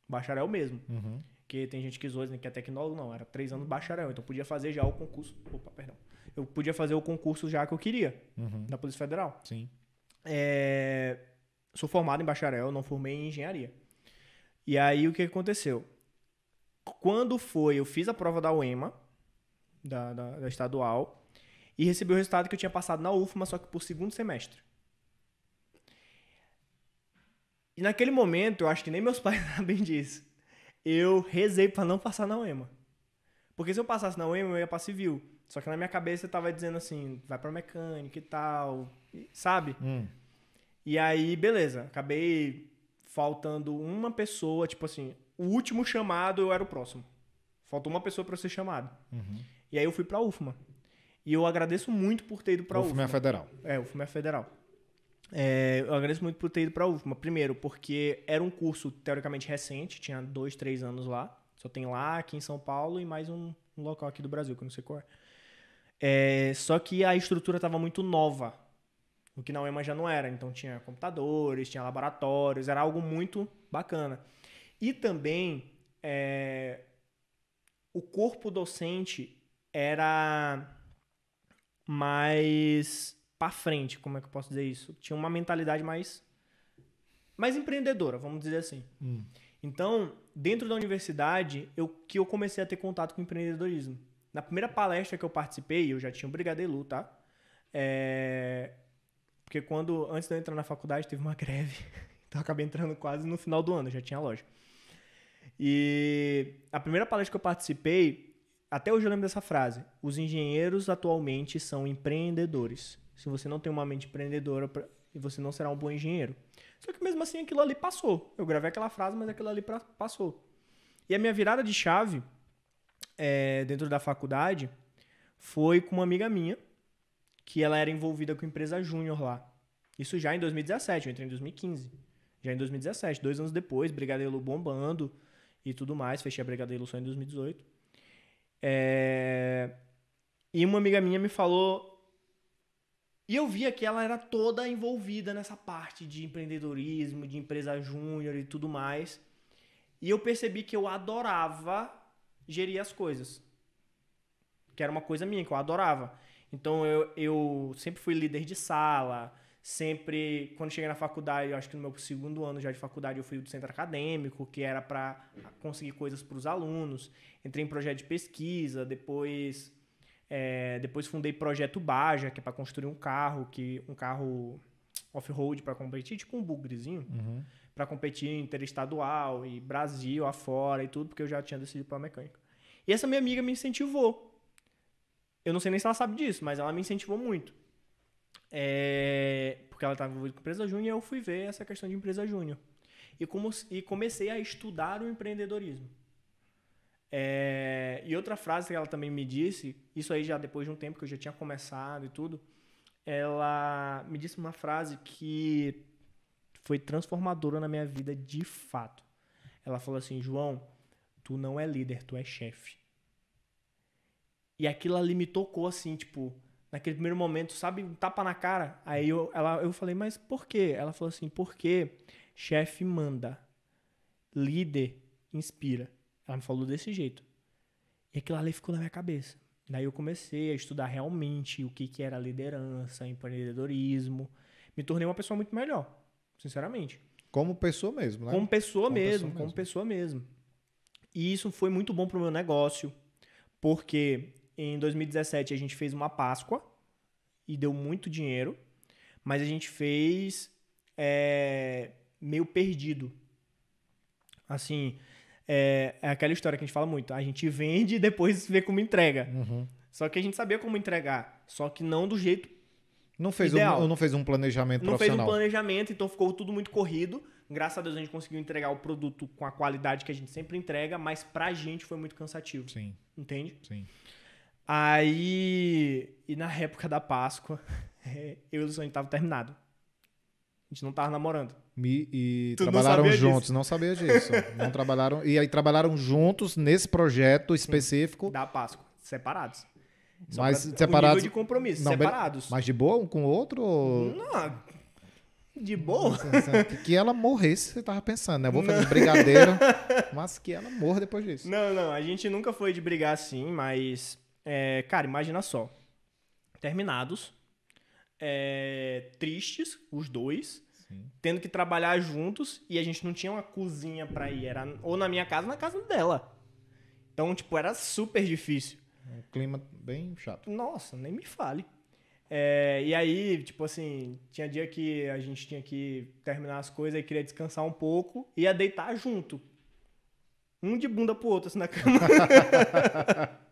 bacharel mesmo, uhum. que tem gente que zoa que é tecnólogo, não, era três anos bacharel, então podia fazer já o concurso. Opa, perdão. Eu podia fazer o concurso já que eu queria uhum. da Polícia Federal. Sim. É, sou formado em bacharel, não formei em engenharia. E aí o que aconteceu? Quando foi, eu fiz a prova da UEMA, da, da, da estadual, e recebi o resultado que eu tinha passado na UFMA, só que por segundo semestre. E naquele momento, eu acho que nem meus pais sabem disso. Eu rezei para não passar na UEMA. Porque se eu passasse na UEMA, eu ia para civil. Só que na minha cabeça eu tava dizendo assim, vai para mecânica e tal, sabe? Hum. E aí, beleza, acabei faltando uma pessoa, tipo assim, o último chamado eu era o próximo. Faltou uma pessoa para ser chamado. Uhum. E aí eu fui pra UFMA. E eu agradeço muito por ter ido pra UFMA. UFMA é federal. É, UFMA é federal. É, eu agradeço muito por ter ido pra UFMA. Primeiro, porque era um curso teoricamente recente, tinha dois, três anos lá. Só tem lá, aqui em São Paulo, e mais um, um local aqui do Brasil, que eu não sei qual é. é só que a estrutura estava muito nova. O que na UEMA já não era. Então tinha computadores, tinha laboratórios, era algo muito bacana. E também é, o corpo docente era mais para frente, como é que eu posso dizer isso? Tinha uma mentalidade mais mais empreendedora, vamos dizer assim. Hum. Então, dentro da universidade, eu que eu comecei a ter contato com empreendedorismo. Na primeira palestra que eu participei, eu já tinha um brigadeiro, tá? É, porque quando, antes de eu entrar na faculdade, teve uma greve. Então eu acabei entrando quase no final do ano, já tinha loja. E a primeira palestra que eu participei, até hoje eu lembro dessa frase: os engenheiros atualmente são empreendedores. Se você não tem uma mente empreendedora, você não será um bom engenheiro. Só que mesmo assim aquilo ali passou. Eu gravei aquela frase, mas aquilo ali passou. E a minha virada de chave é, dentro da faculdade foi com uma amiga minha que ela era envolvida com empresa júnior lá. Isso já em 2017, eu entrei em 2015. Já em 2017, dois anos depois, Brigadeiro bombando e tudo mais. Fechei a Brigadeiro só em 2018. É... E uma amiga minha me falou. E eu via que ela era toda envolvida nessa parte de empreendedorismo, de empresa júnior e tudo mais. E eu percebi que eu adorava gerir as coisas. Que era uma coisa minha, que eu adorava. Então eu, eu sempre fui líder de sala, sempre, quando cheguei na faculdade, eu acho que no meu segundo ano já de faculdade, eu fui do centro acadêmico, que era para conseguir coisas para os alunos. Entrei em projeto de pesquisa, depois é, depois fundei projeto Baja, que é para construir um carro, que um carro off-road para competir, tipo um bugrezinho, uhum. para competir interestadual e Brasil afora e tudo, porque eu já tinha decidido para mecânica. E essa minha amiga me incentivou. Eu não sei nem se ela sabe disso, mas ela me incentivou muito. É, porque ela estava envolvida com empresa júnior e eu fui ver essa questão de empresa júnior. E, como, e comecei a estudar o empreendedorismo. É, e outra frase que ela também me disse, isso aí já depois de um tempo que eu já tinha começado e tudo, ela me disse uma frase que foi transformadora na minha vida de fato. Ela falou assim: João, tu não é líder, tu é chefe. E aquilo ali me tocou assim, tipo, naquele primeiro momento, sabe, um tapa na cara. Aí eu, ela, eu falei, mas por quê? Ela falou assim, porque chefe manda, líder inspira. Ela me falou desse jeito. E aquilo ali ficou na minha cabeça. Daí eu comecei a estudar realmente o que, que era liderança, empreendedorismo. Me tornei uma pessoa muito melhor, sinceramente. Como pessoa mesmo, né? Como pessoa como mesmo, pessoa como mesmo. pessoa mesmo. E isso foi muito bom pro meu negócio, porque em 2017 a gente fez uma Páscoa e deu muito dinheiro, mas a gente fez é, meio perdido. Assim, é, é, aquela história que a gente fala muito. A gente vende e depois vê como entrega. Uhum. Só que a gente sabia como entregar, só que não do jeito não fez ideal. Um, não fez um planejamento não profissional. Não fez um planejamento, então ficou tudo muito corrido. Graças a Deus a gente conseguiu entregar o produto com a qualidade que a gente sempre entrega, mas pra gente foi muito cansativo. Sim. Entende? Sim. Aí, e na época da Páscoa, eu e o Luciano estavam terminado. A gente não tava namorando. E, e trabalharam não juntos, disso. não sabia disso. não trabalharam. E aí trabalharam juntos nesse projeto específico. Sim, da Páscoa, separados. Só mas separados. de compromisso, não, separados. Mas de boa um com o outro? Ou... Não, de boa. Que ela morresse, você tava pensando, né? Eu vou fazer não. brigadeiro, mas que ela morra depois disso. Não, não, a gente nunca foi de brigar assim, mas é, cara, imagina só. Terminados, é, tristes, os dois, Sim. tendo que trabalhar juntos e a gente não tinha uma cozinha pra ir. Era ou na minha casa ou na casa dela. Então, tipo, era super difícil. Um clima bem chato. Nossa, nem me fale. É, e aí, tipo assim, tinha dia que a gente tinha que terminar as coisas e queria descansar um pouco e ia deitar junto. Um de bunda pro outro, assim, na cama.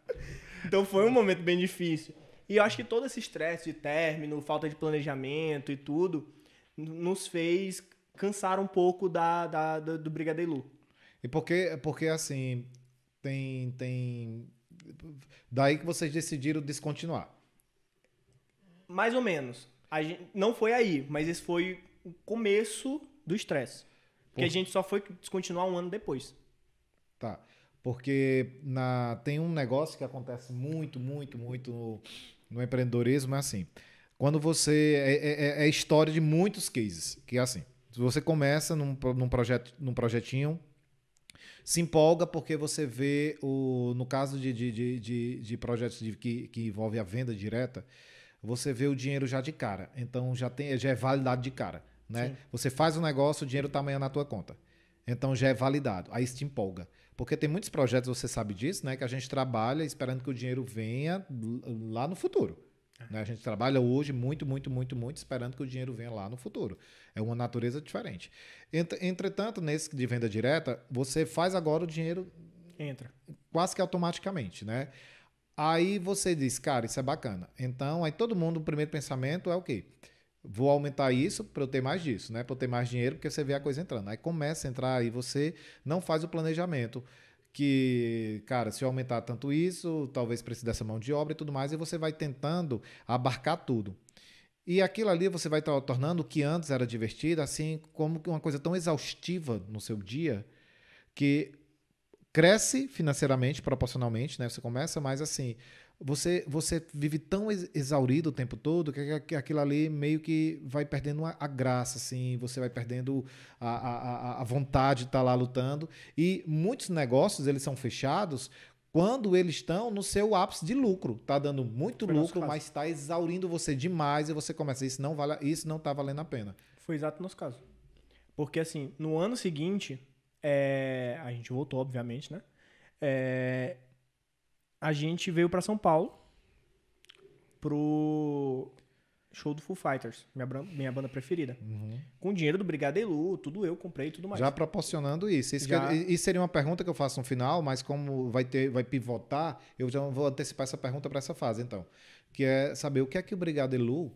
Então foi um momento bem difícil. E eu acho que todo esse estresse de término, falta de planejamento e tudo, nos fez cansar um pouco da, da, da do Brigadeiru. E porque, porque assim, tem, tem. Daí que vocês decidiram descontinuar. Mais ou menos. A gente, não foi aí, mas esse foi o começo do estresse. Porque Por... a gente só foi descontinuar um ano depois. Tá. Porque na, tem um negócio que acontece muito, muito, muito no, no empreendedorismo, é assim. Quando você. É, é, é, é história de muitos cases. Que é assim. Você começa num, num, projeto, num projetinho, se empolga porque você vê o. No caso de, de, de, de, de projetos de, que, que envolve a venda direta, você vê o dinheiro já de cara. Então já, tem, já é validado de cara. Né? Você faz o negócio, o dinheiro está amanhã na tua conta. Então já é validado. Aí se te empolga. Porque tem muitos projetos, você sabe disso, né? Que a gente trabalha esperando que o dinheiro venha lá no futuro. É. Né? A gente trabalha hoje muito, muito, muito, muito esperando que o dinheiro venha lá no futuro. É uma natureza diferente. Entretanto, nesse de venda direta, você faz agora o dinheiro entra quase que automaticamente, né? Aí você diz, cara, isso é bacana. Então, aí todo mundo, o primeiro pensamento é o quê? Vou aumentar isso para eu ter mais disso, né? Para eu ter mais dinheiro, porque você vê a coisa entrando. Aí começa a entrar e você não faz o planejamento que, cara, se eu aumentar tanto isso, talvez precise dessa mão de obra e tudo mais, e você vai tentando abarcar tudo. E aquilo ali você vai tor- tornando o que antes era divertido, assim, como uma coisa tão exaustiva no seu dia, que cresce financeiramente, proporcionalmente, né? Você começa, mas assim, você, você vive tão ex- exaurido o tempo todo que, que aquilo ali meio que vai perdendo a, a graça, assim, você vai perdendo a, a, a- vontade de estar lá lutando. E muitos negócios, eles são fechados quando eles estão no seu ápice de lucro. Tá dando muito Foi lucro, mas está exaurindo você demais e você começa, isso não vale, isso não tá valendo a pena. Foi exato o nosso caso. Porque, assim, no ano seguinte, é, a gente voltou, obviamente, né? É, a gente veio pra São Paulo pro show do Foo Fighters, minha, minha banda preferida. Com o dinheiro do Brigadeiru, tudo eu comprei e tudo mais. Já proporcionando isso. Isso, Já. eu- isso seria uma pergunta que eu faço no final, mas como vai ter, vai pivotar, eu já vou antecipar essa pergunta para essa fase, então. Que é saber o que é que o Brigadelu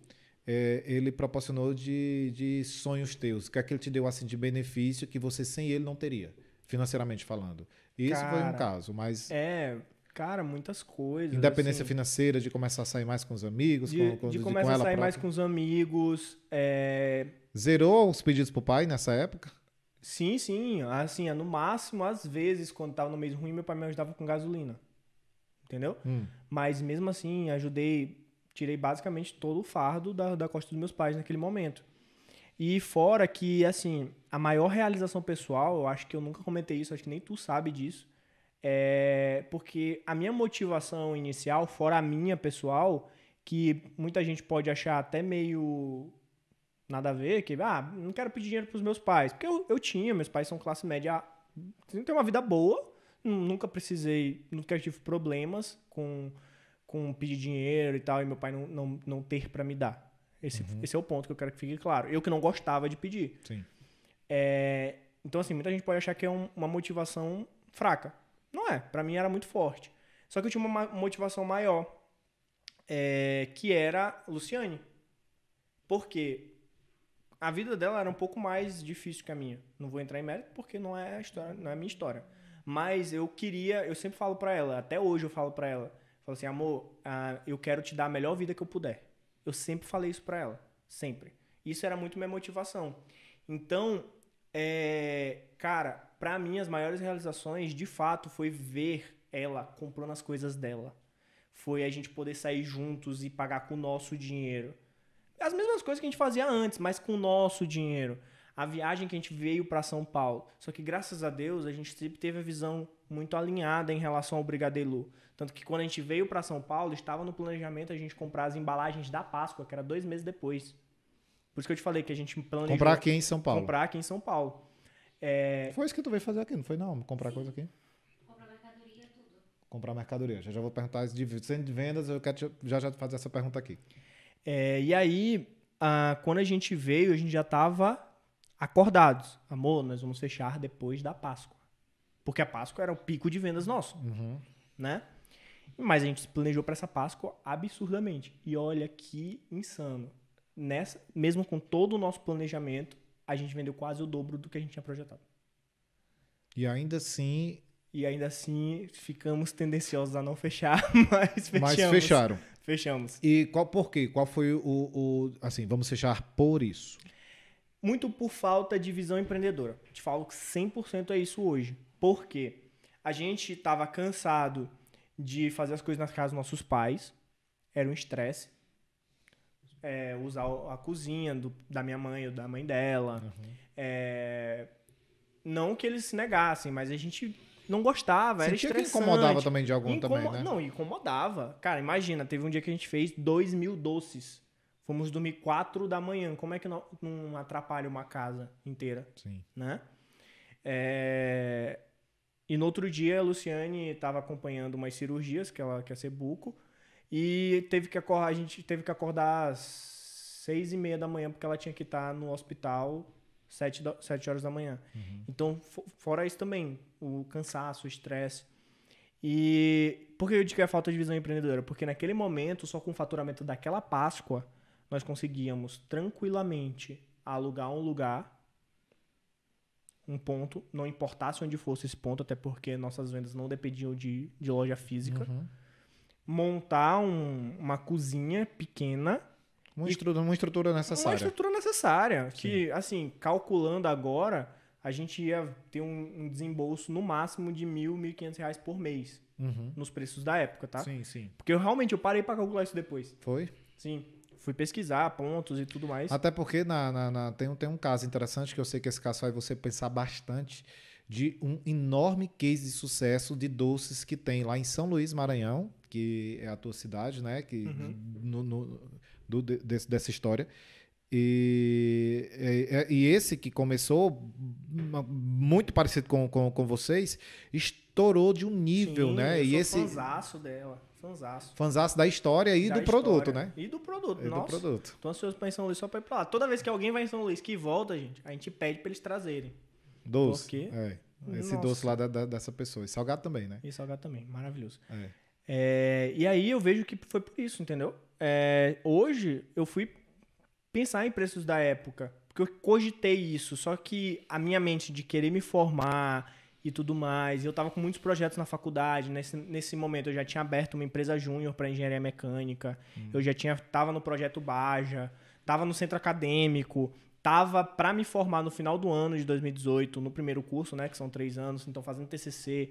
é, ele proporcionou de, de sonhos teus, o que é que ele te deu assim de benefício que você sem ele não teria, financeiramente falando. Isso foi um Cara, caso, mas É, cara, muitas coisas. independência assim. financeira, de começar a sair mais com os amigos, de, com, com, de com começar a sair mais própria. com os amigos. é, Zerou os pedidos pro pai nessa época? Sim, sim. Assim, no máximo, às vezes, quando tava no mês ruim, meu pai me ajudava com gasolina. Entendeu? Hum. Mas mesmo assim, ajudei, tirei basicamente todo o fardo da, da costa dos meus pais naquele momento. E fora que, assim, a maior realização pessoal, eu acho que eu nunca comentei isso, acho que nem tu sabe disso, é porque a minha motivação inicial, fora a minha pessoal, que muita gente pode achar até meio nada a ver, que, ah, não quero pedir dinheiro pros meus pais. Porque eu, eu tinha, meus pais são classe média, tem uma vida boa, nu- nunca precisei, nunca tive problemas com, com pedir dinheiro e tal, e meu pai não, não, não ter pra me dar. Esse, esse é o ponto que eu quero que fique claro. Eu que não gostava de pedir. É, então, assim, muita gente pode achar que é um- uma motivação fraca. Não é. Pra mim era muito forte. Só que eu tinha uma ma- motivação maior, é, que era Luciane. Por quê? A vida dela era um pouco mais difícil que a minha. Não vou entrar em mérito porque não é a história, não é a minha história. Mas eu queria, eu sempre falo pra ela, até hoje eu falo pra ela, falo assim, amor, eu quero te dar a melhor vida que eu puder. Eu sempre falei isso pra ela, sempre. Isso era muito minha motivação. Então, é, cara, pra mim as maiores realizações, de fato, foi ver ela comprando as coisas dela. Foi a gente poder sair juntos e pagar com o nosso dinheiro. As mesmas coisas que a gente fazia antes, mas com o nosso dinheiro. A viagem que a gente veio para São Paulo. Só que graças a Deus a gente sempre teve a visão muito alinhada em relação ao Brigadeiro. Tanto que quando a gente veio para São Paulo, estava no planejamento a gente comprar as embalagens da Páscoa, que era dois meses depois. Por isso que eu te falei que a gente planejou Comprar aqui em São Paulo. comprar aqui em São Paulo. É, Foi isso que tu veio fazer aqui, não foi não? Comprar coisa aqui? Comprar mercadoria, tudo. Comprar mercadoria. Já, já vou perguntar isso de vendas, eu quero te- já já fazer essa pergunta aqui. É, e aí, ah, quando a gente veio, a gente já estava acordados. Amor, nós vamos fechar depois da Páscoa. Porque a Páscoa era o pico de vendas nosso, né? Mas a gente se planejou para essa Páscoa absurdamente. E olha que insano. Nessa, mesmo com todo o nosso planejamento, a gente vendeu quase o dobro do que a gente tinha projetado. E ainda assim, E ainda assim, ficamos tendenciosos a não fechar, mas fechamos. mas fecharam. Fechamos. E qual por quê? Qual foi o, o assim, vamos fechar por isso. Muito por falta de visão empreendedora. Te falo que 100% é isso hoje. Por quê? A gente estava cansado de fazer as coisas na casa dos nossos pais. Era um estresse. É, usar a cozinha do- da minha mãe ou da mãe dela. É, não que eles se negassem, mas a gente não gostava. Era Sentia que estressante. incomodava também de algum Incomo- também, né? Não, incomodava. Cara, imagina, teve um dia que a gente fez 2 mil doces. Fomos dormir 4 da manhã. Como é que não, não atrapalha uma casa inteira, Sim. né? É, E no outro dia, a Luciane estava acompanhando umas cirurgias, que ela quer ser buco, e teve que acordar, a gente teve que acordar às seis e meia da manhã, porque ela tinha que estar no hospital sete, da- sete horas da manhã. Então, fo- fora isso também, o cansaço, o estresse. E por que eu digo que é falta de visão empreendedora? Porque naquele momento, só com o faturamento daquela Páscoa, nós conseguíamos tranquilamente alugar um lugar, um ponto, não importasse onde fosse esse ponto, até porque nossas vendas não dependiam de, de loja física, Uhum. Montar um- uma cozinha pequena Uma, E- estrutura, uma estrutura Uma necessária. estrutura necessária. Que, assim, calculando agora, a gente ia ter um, um desembolso no máximo de mil, mil e quinhentos reais por mês. Uhum. Nos preços da época, tá? Sim, sim. Porque eu realmente eu parei pra calcular isso depois. Foi? Sim. Fui pesquisar pontos e tudo mais. Até porque na, na- na- tem, um- tem um caso interessante que eu sei que esse caso faz você pensar bastante de um enorme case de sucesso de doces que tem lá em São Luís, Maranhão, que é a tua cidade, né? Que, Uhum. no, no- do- desse- dessa história. E, é- e esse que começou uma- muito parecido com, com, com vocês, estourou de um nível, Sim, né? Eu E esse fanzaço dela. Fanzaço. fanzaço da história e Da do história. produto, né? E do produto, E do nossa. produto. Tô ansioso em São Luís só pra ir pra lá. Toda vez que alguém vai em São Luís que volta, gente, a gente pede pra eles trazerem. Doce. É. Esse Nossa. doce lá da- da- dessa pessoa. E salgado também, né? E salgado também, maravilhoso. É. É, e aí eu vejo que foi por isso, entendeu? É, hoje eu fui pensar em preços da época, porque eu cogitei isso, só que a minha mente de querer me formar e tudo mais, eu tava com muitos projetos na faculdade, nesse, nesse momento eu já tinha aberto uma empresa júnior para engenharia mecânica, eu já tinha tava no projeto Baja, tava no centro acadêmico, tava para me formar no final do ano de 2018, no primeiro curso, né, que são três anos, então fazendo TCC,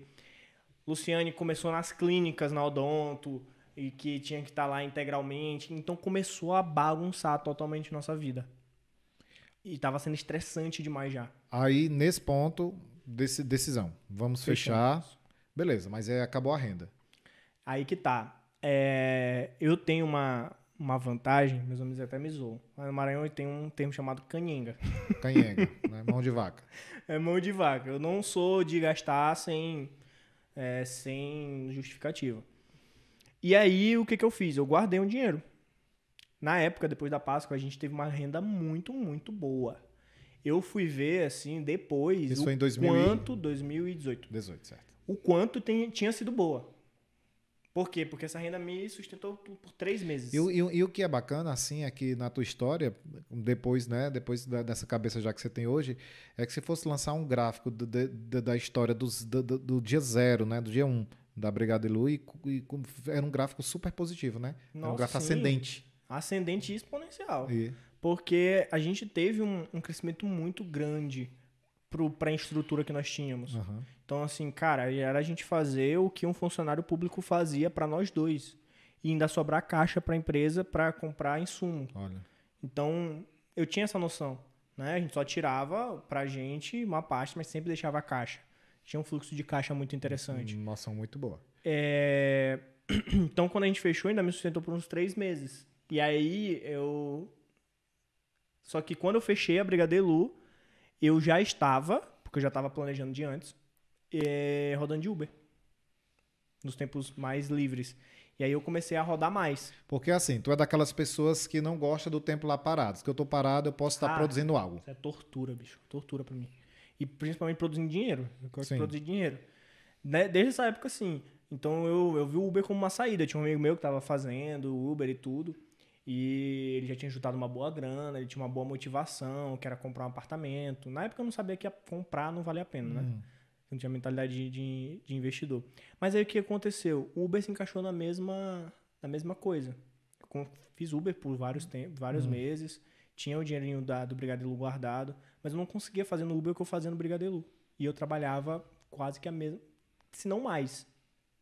Luciane começou nas clínicas na Odonto e que tinha que estar lá integralmente. Então começou a bagunçar totalmente nossa vida. E tava sendo estressante demais já. Aí, nesse ponto, deci- decisão. Vamos fechar. Beleza, mas é, acabou a renda. Aí que tá. É, eu tenho uma, uma vantagem, meus amigos até me zoam. Lá no Maranhão tem um termo chamado canhenga. Canhenga, né? mão de vaca. É mão de vaca. Eu não sou de gastar sem, é, sem justificativa. E aí, o que, que eu fiz? Eu guardei um dinheiro. Na época, depois da Páscoa, a gente teve uma renda muito, muito boa. Eu fui ver, assim, depois, Isso o foi em 2000 e- quanto, 2018, 18, certo. o quanto tem- tinha sido boa. Por quê? Porque essa renda me sustentou por três meses. E, o- e e o que é bacana, assim, é que na tua história, depois, né, depois dessa cabeça já que você tem hoje, é que se fosse lançar um gráfico do- de- de- da história dos- do, do- dia zero, né, do dia um da Brigada Elu, e, e era um gráfico super positivo, né? era um Nossa, gráfico sim. ascendente. Ascendente e exponencial. Porque a gente teve um, um crescimento muito grande para a estrutura que nós tínhamos. aham. Então, assim, cara, era a gente fazer o que um funcionário público fazia para nós dois. E ainda sobrar caixa para a empresa para comprar insumo. Olha. Então, eu tinha essa noção. Né? A gente só tirava pra gente uma parte, mas sempre deixava a caixa. Tinha um fluxo de caixa muito interessante. Noção muito boa. É, Então, quando a gente fechou, ainda me sustentou por uns três meses. E aí, eu... Só que quando eu fechei a Brigadelu, eu já estava, porque eu já estava planejando de antes, é, rodando de Uber. Nos tempos mais livres. E aí eu comecei a rodar mais. Porque assim, tu é daquelas pessoas que não gosta do tempo lá parado. Se eu tô parado, eu posso estar Ah. produzindo algo. Isso é tortura, bicho. Tortura pra mim. E principalmente produzindo dinheiro. Eu gosto Sim. de produzir dinheiro. Né? Desde essa época, sim. Então eu, eu vi o Uber como uma saída. Tinha um amigo meu que tava fazendo Uber e tudo. E ele já tinha juntado uma boa grana, ele tinha uma boa motivação, que era comprar um apartamento. Na época eu não sabia que comprar não valia a pena, né? Hum. Eu não tinha mentalidade de, de, de investidor. Mas aí o que aconteceu? O Uber se encaixou na mesma, na mesma coisa. Eu fiz Uber por vários, tempos, vários meses, tinha o dinheirinho da, do Brigadeiro guardado, mas eu não conseguia fazer no Uber o que eu fazia no Brigadeiro. E eu trabalhava quase que a mesma, se não mais,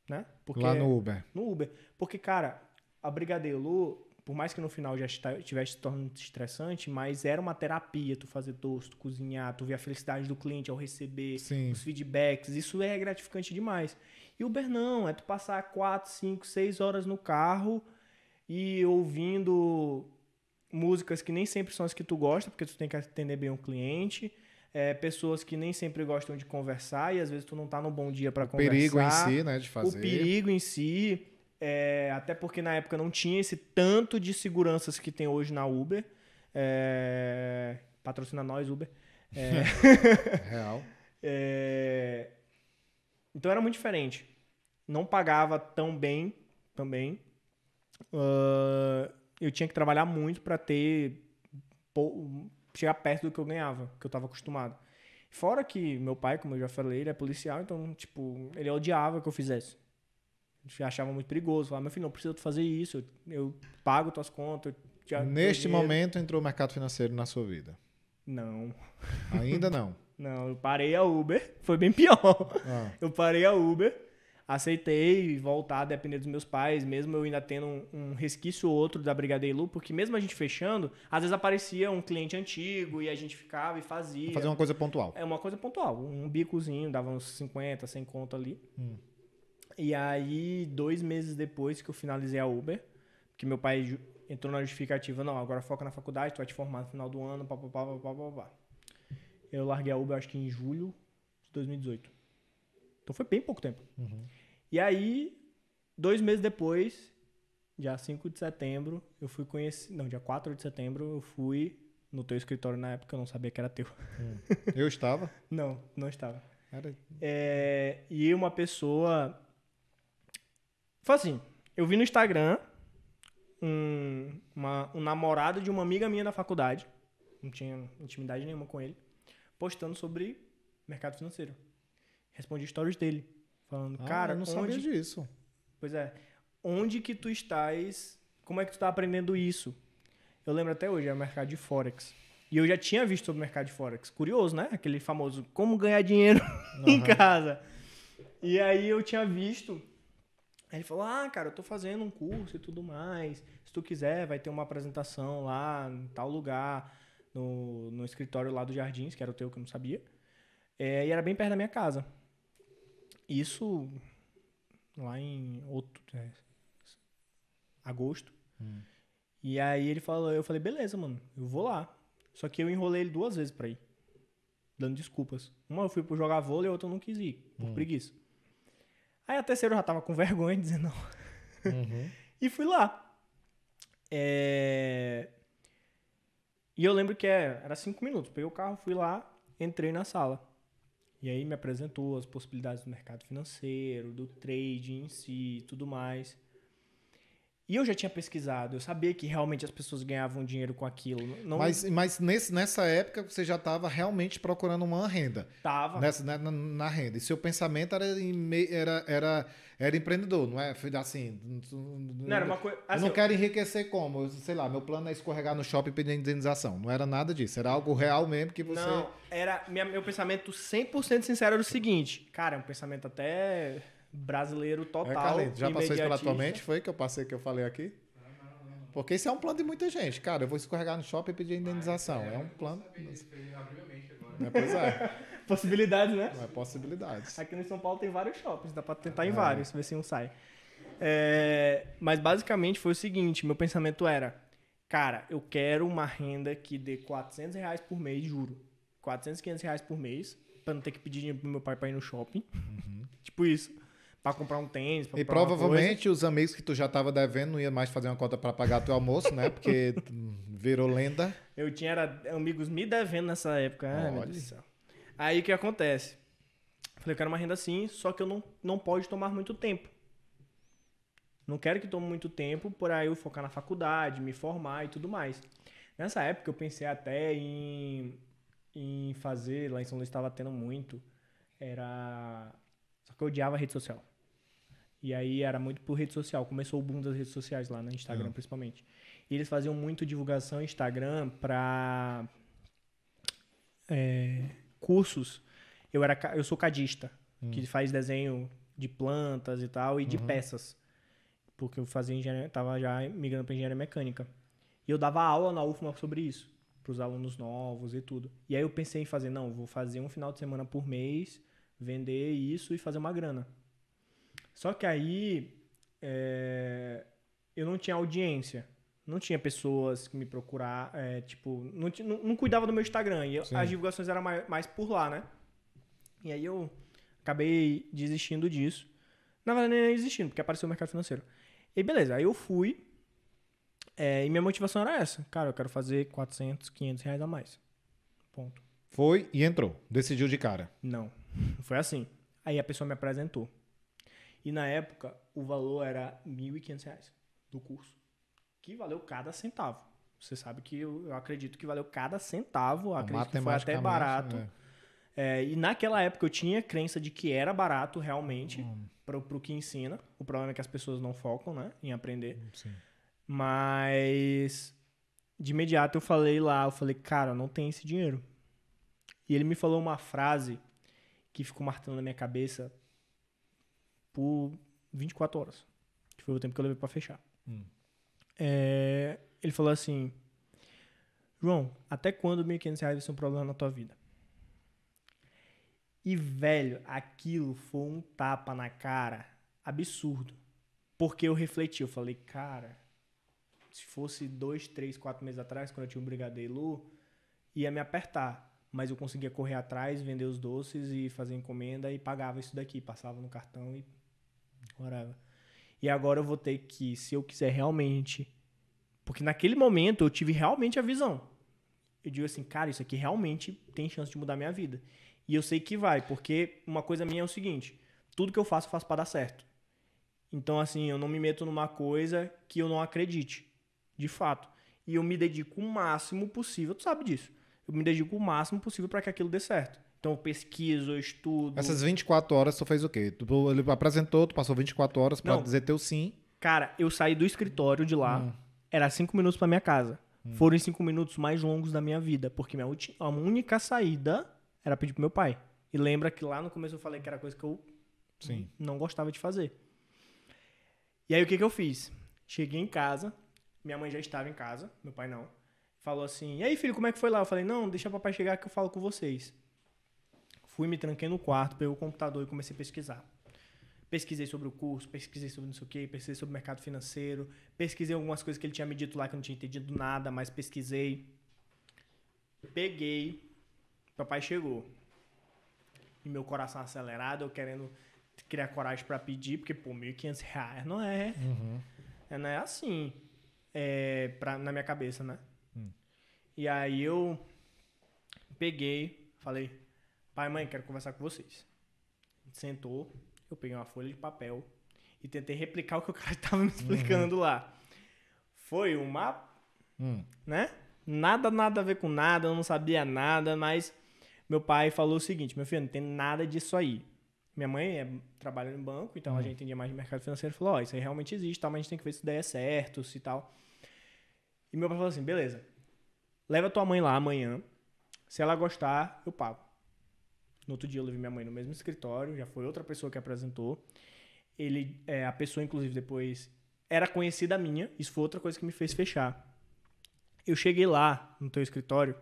né? Porque Lá no Uber. no Uber. Porque, cara, a Brigadeiro, por mais que no final já estivesse se tornando estressante, mas era uma terapia tu fazer tosto, cozinhar, tu ver a felicidade do cliente ao receber, Sim. os feedbacks, isso é gratificante demais. E Uber não, é tu passar 4, 5, 6 horas no carro e ouvindo músicas que nem sempre são as que tu gosta, porque tu tem que atender bem o cliente. É, pessoas que nem sempre gostam de conversar e às vezes tu não tá no bom dia para conversar Perigo em si, né, de fazer. o perigo em si, é, até porque na época não tinha esse tanto de seguranças que tem hoje na Uber. É, patrocina nós, Uber. É, Real. é, então era muito diferente. Não pagava tão bem também. Ah, eu tinha que trabalhar muito para ter chegar perto do que eu ganhava, que eu estava acostumado. Fora que meu pai, como eu já falei, ele é policial, então, tipo, ele odiava que eu fizesse. Achava muito perigoso. Falava, meu filho, não precisa fazer isso. Eu, eu pago tuas contas, Neste momento entrou o mercado financeiro na sua vida. Não. Ainda não. Não, eu parei a Uber. Foi bem pior. Ah, Eu parei a Uber, aceitei voltar a depender dos meus pais, mesmo eu ainda tendo um, um resquício ou outro da Brigadeiru, porque mesmo a gente fechando, às vezes aparecia um cliente antigo e a gente ficava e fazia. fazer uma coisa pontual. É uma coisa pontual, um bicozinho, dava uns 50, 100 conto ali. Hum. E aí, dois meses depois que eu finalizei a Uber, que meu pai entrou na justificativa, não, agora foca na faculdade, tu vai te formar no final do ano, papapá, papapá, papá. Eu larguei a Uber, acho que em julho de 2018. Então foi bem pouco tempo. Uhum. E aí, dois meses depois, dia 5 de setembro, eu fui conhecer. Não, dia 4 de setembro, eu fui no teu escritório na época, eu não sabia que era teu. Eu estava. Não, não estava. Era- É, e uma pessoa. Foi assim: eu vi no Instagram um, uma- um namorado de uma amiga minha da faculdade, não tinha intimidade nenhuma com ele, postando sobre mercado financeiro. Respondi stories dele, falando, Ah, cara, eu não onde, sabia disso. Pois é. Onde que tu estás? Como é que tu tá aprendendo isso? Eu lembro até hoje, era o mercado de Forex. E eu já tinha visto sobre o mercado de Forex. Curioso, né? Aquele famoso como ganhar dinheiro em Aham. casa. E aí eu tinha visto. Aí ele falou: Ah, cara, eu tô fazendo um curso e tudo mais. Se tu quiser, vai ter uma apresentação lá em tal lugar, no, no escritório lá do Jardins, que era o teu que eu não sabia. É, e era bem perto da minha casa. Isso lá em outro, é, agosto. Hum. E aí ele falou, eu falei, beleza, mano, eu vou lá. Só que eu enrolei ele duas vezes pra ir. Dando desculpas. Uma eu fui pro jogar vôlei, a outra eu não quis ir, por preguiça. Aí a terceira eu já tava com vergonha, dizendo não. Uhum. E fui lá. É... E eu lembro que é- era cinco minutos. Peguei o carro, fui lá, entrei na sala. E aí me apresentou as possibilidades do mercado financeiro, do trade em si e tudo mais. E eu já tinha pesquisado, eu sabia que realmente as pessoas ganhavam dinheiro com aquilo. Não Mas, mas nesse, nessa época você já estava realmente procurando uma renda. tava. Nessa, na, na- na renda. E seu pensamento era, era, era, era empreendedor, não é? Assim, Não era uma coisa. eu Assim, não quero enriquecer como? Eu, sei lá, meu plano é escorregar no shopping e pedir indenização. Não era nada disso. Era algo real mesmo que você. Não, era. Minha, meu pensamento 100% sincero era o seguinte. Cara, é um pensamento até brasileiro total. É, Carlinhos, já passou isso pela tua imediatista. mente? Foi que eu passei que eu falei aqui? Porque isso é um plano de muita gente. Cara, eu vou escorregar no shopping e pedir indenização. É um plano. É, pois é, Possibilidades, né? é possibilidades. Aqui no São Paulo tem vários shoppings, dá pra tentar É. em vários, ver se um sai. É, mas basicamente foi o seguinte: meu pensamento era, cara, eu quero uma renda que dê 400 reais por mês, juro. 400, 500 reais por mês, pra não ter que pedir dinheiro pro meu pai pra ir no shopping. Tipo isso. Pra comprar um tênis, pra. E provavelmente os amigos que tu já tava devendo não ia mais fazer uma conta para pagar teu almoço, né? Porque virou lenda. Eu tinha era, amigos me devendo nessa época. Ai, meu. Deus do céu. Aí o que acontece? Falei, eu quero uma renda assim, só que eu não, não pode tomar muito tempo. Não quero que tome muito tempo por aí eu focar na faculdade, me formar e tudo mais. Nessa época eu pensei até em, em fazer, lá em São Luís estava tendo muito, era... Só que eu odiava rede social. E aí era muito por rede social. Começou o boom das redes sociais lá no Instagram, Ah. principalmente. E eles faziam muito divulgação no Instagram para cursos. Eu era eu sou cadista, que faz desenho de plantas e tal e de peças. Porque eu fazia engenharia, tava já migrando para engenharia mecânica. E eu dava aula na UFMA sobre isso, para os alunos novos e tudo. E aí eu pensei em fazer, não, vou fazer um final de semana por mês, vender isso e fazer uma grana. Só que aí é, eu não tinha audiência. Não tinha pessoas que me procurar, é, tipo, não, não, não cuidava do meu Instagram. E eu- as divulgações eram mais, mais por lá, né? E aí eu acabei desistindo disso. Na verdade, nem desistindo, porque apareceu o mercado financeiro. E beleza, aí eu fui. é, e minha motivação era essa. Cara, eu quero fazer 400, 500 reais a mais. Ponto. Foi e entrou. Decidiu de cara. Não. Foi assim. Aí a pessoa me apresentou. E na época, o valor era 1.500 reais do curso. Que valeu cada centavo. Você sabe que eu, eu acredito que valeu cada centavo. Acredito que foi até barato. é. É, e naquela época eu tinha crença de que era barato realmente pro, pro que ensina. O problema é que as pessoas não focam, né? Em aprender. Sim. Mas de imediato eu falei lá, eu falei, cara, não tenho esse dinheiro. E ele me falou uma frase que ficou martelando na minha cabeça por 24 horas. Que foi o tempo que eu levei pra fechar. Hum. É, ele falou assim: João, até quando 1.500 reais vai ser um problema na tua vida? E, velho, aquilo foi um tapa na cara absurdo. Porque eu refleti, eu falei, cara, se fosse dois, três, quatro meses atrás, quando eu tinha um brigadeiro, ia me apertar. Mas eu conseguia correr atrás, vender os doces e fazer encomenda e pagava isso daqui. Passava no cartão e. E agora eu vou ter que, se eu quiser realmente. Porque naquele momento eu tive realmente a visão. Eu digo assim, cara, isso aqui realmente tem chance de mudar minha vida. E eu sei que vai, porque uma coisa minha é o seguinte: tudo que eu faço, eu faço para dar certo. Então, assim, eu não me meto numa coisa que eu não acredite, de fato. E eu me dedico o máximo possível, tu sabe disso. Eu me dedico o máximo possível para que aquilo dê certo. Então, eu pesquiso, eu estudo. Essas 24 horas tu fez o quê? Tu, ele apresentou, tu passou 24 horas pra Não. dizer teu sim. Cara, eu saí do escritório de lá, Hum. era cinco minutos pra minha casa. Foram os cinco minutos mais longos da minha vida, porque minha ulti- a única saída era pedir pro meu pai. E lembra que lá no começo eu falei que era coisa que eu Sim. não gostava de fazer. E aí o que que eu fiz? Cheguei em casa, minha mãe já estava em casa, meu pai não. Falou assim: "E aí, filho, como é que foi lá?" Eu falei: "Não, deixa o papai chegar que eu falo com vocês." Fui me tranquei no quarto, peguei o computador e comecei a pesquisar. Pesquisei sobre o curso, pesquisei sobre não sei o quê, pesquisei sobre o mercado financeiro, pesquisei algumas coisas que ele tinha me dito lá que eu não tinha entendido nada, mas pesquisei. Peguei, papai chegou. E meu coração acelerado, eu querendo criar coragem pra pedir, porque, pô, 1.500 reais não é, Uhum. é, não é assim, é, pra, na minha cabeça, né? Hum. E aí eu peguei, falei, pai, mãe, quero conversar com vocês. Sentou, eu peguei uma folha de papel e tentei replicar o que o cara tava me explicando lá. Foi uma Hum. né? Nada, nada a ver com nada, eu não sabia nada, mas meu pai falou o seguinte, meu filho, não tem nada disso aí. Minha mãe é, trabalha no banco, então a gente entendia mais de mercado financeiro, falou, ó, isso aí realmente existe, tal, mas a gente tem que ver se daí é certo, se tal. E meu pai falou assim, beleza, leva tua mãe lá amanhã, se ela gostar, eu pago. No outro dia eu levei minha mãe no mesmo escritório, já foi outra pessoa que apresentou. Ele, é, a pessoa, inclusive, depois era conhecida minha, isso foi outra coisa que me fez fechar. Eu cheguei lá no teu escritório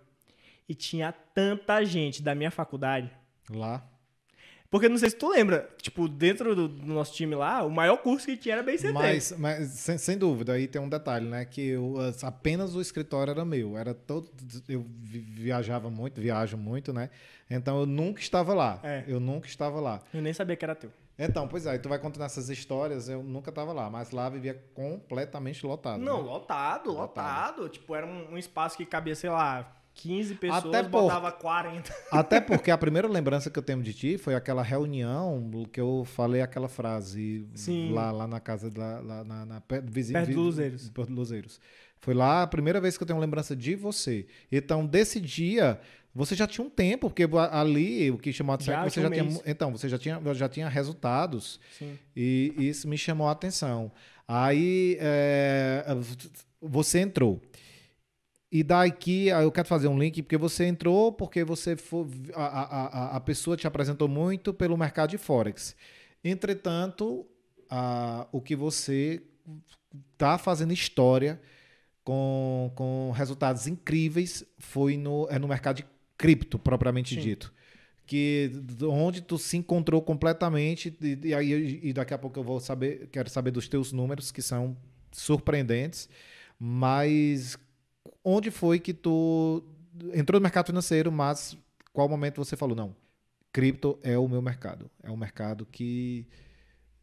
e tinha tanta gente da minha faculdade. Lá. Porque não sei se tu lembra, tipo, dentro do, do nosso time lá, o maior curso que tinha era BCT. Mas, mas sem, sem dúvida, aí tem um detalhe, né? Que eu, as- apenas o escritório era meu. Era todo. Eu vi- viajava muito, viajo muito, né? Então eu nunca estava lá. É. Eu nunca estava lá. Eu nem sabia que era teu. Então, pois é, tu vai contando essas histórias, eu nunca estava lá, mas lá vivia completamente lotado. Não, né? lotado, Lotado. lotado. Tipo, era um, um espaço que cabia, sei lá, 15 pessoas, Até por- botava 40. Até porque a primeira lembrança que eu tenho de ti foi aquela reunião que eu falei aquela frase Sim. lá, lá na casa, lá, lá na, na, perto, vizi- Perto Luzeiros. Perto Luzeiros. Foi lá a primeira vez que eu tenho lembrança de você. Então, desse dia, você já tinha um tempo, porque ali o que chamou a atenção é você já um tinha. Então, você já tinha, já tinha resultados. Sim. E isso me chamou a atenção. Aí é, você entrou. E daqui eu quero fazer um link, porque você entrou porque você foi, a, a, a- pessoa te apresentou muito pelo mercado de Forex. Entretanto, a- o que você está fazendo história com, com resultados incríveis foi no, é no mercado de cripto, propriamente Sim. dito. Que onde tu se encontrou completamente, e, e aí e daqui a pouco eu vou saber, quero saber dos teus números, que são surpreendentes, mas onde foi que tu entrou no mercado financeiro, mas qual momento você falou, não, cripto é o meu mercado, é um mercado que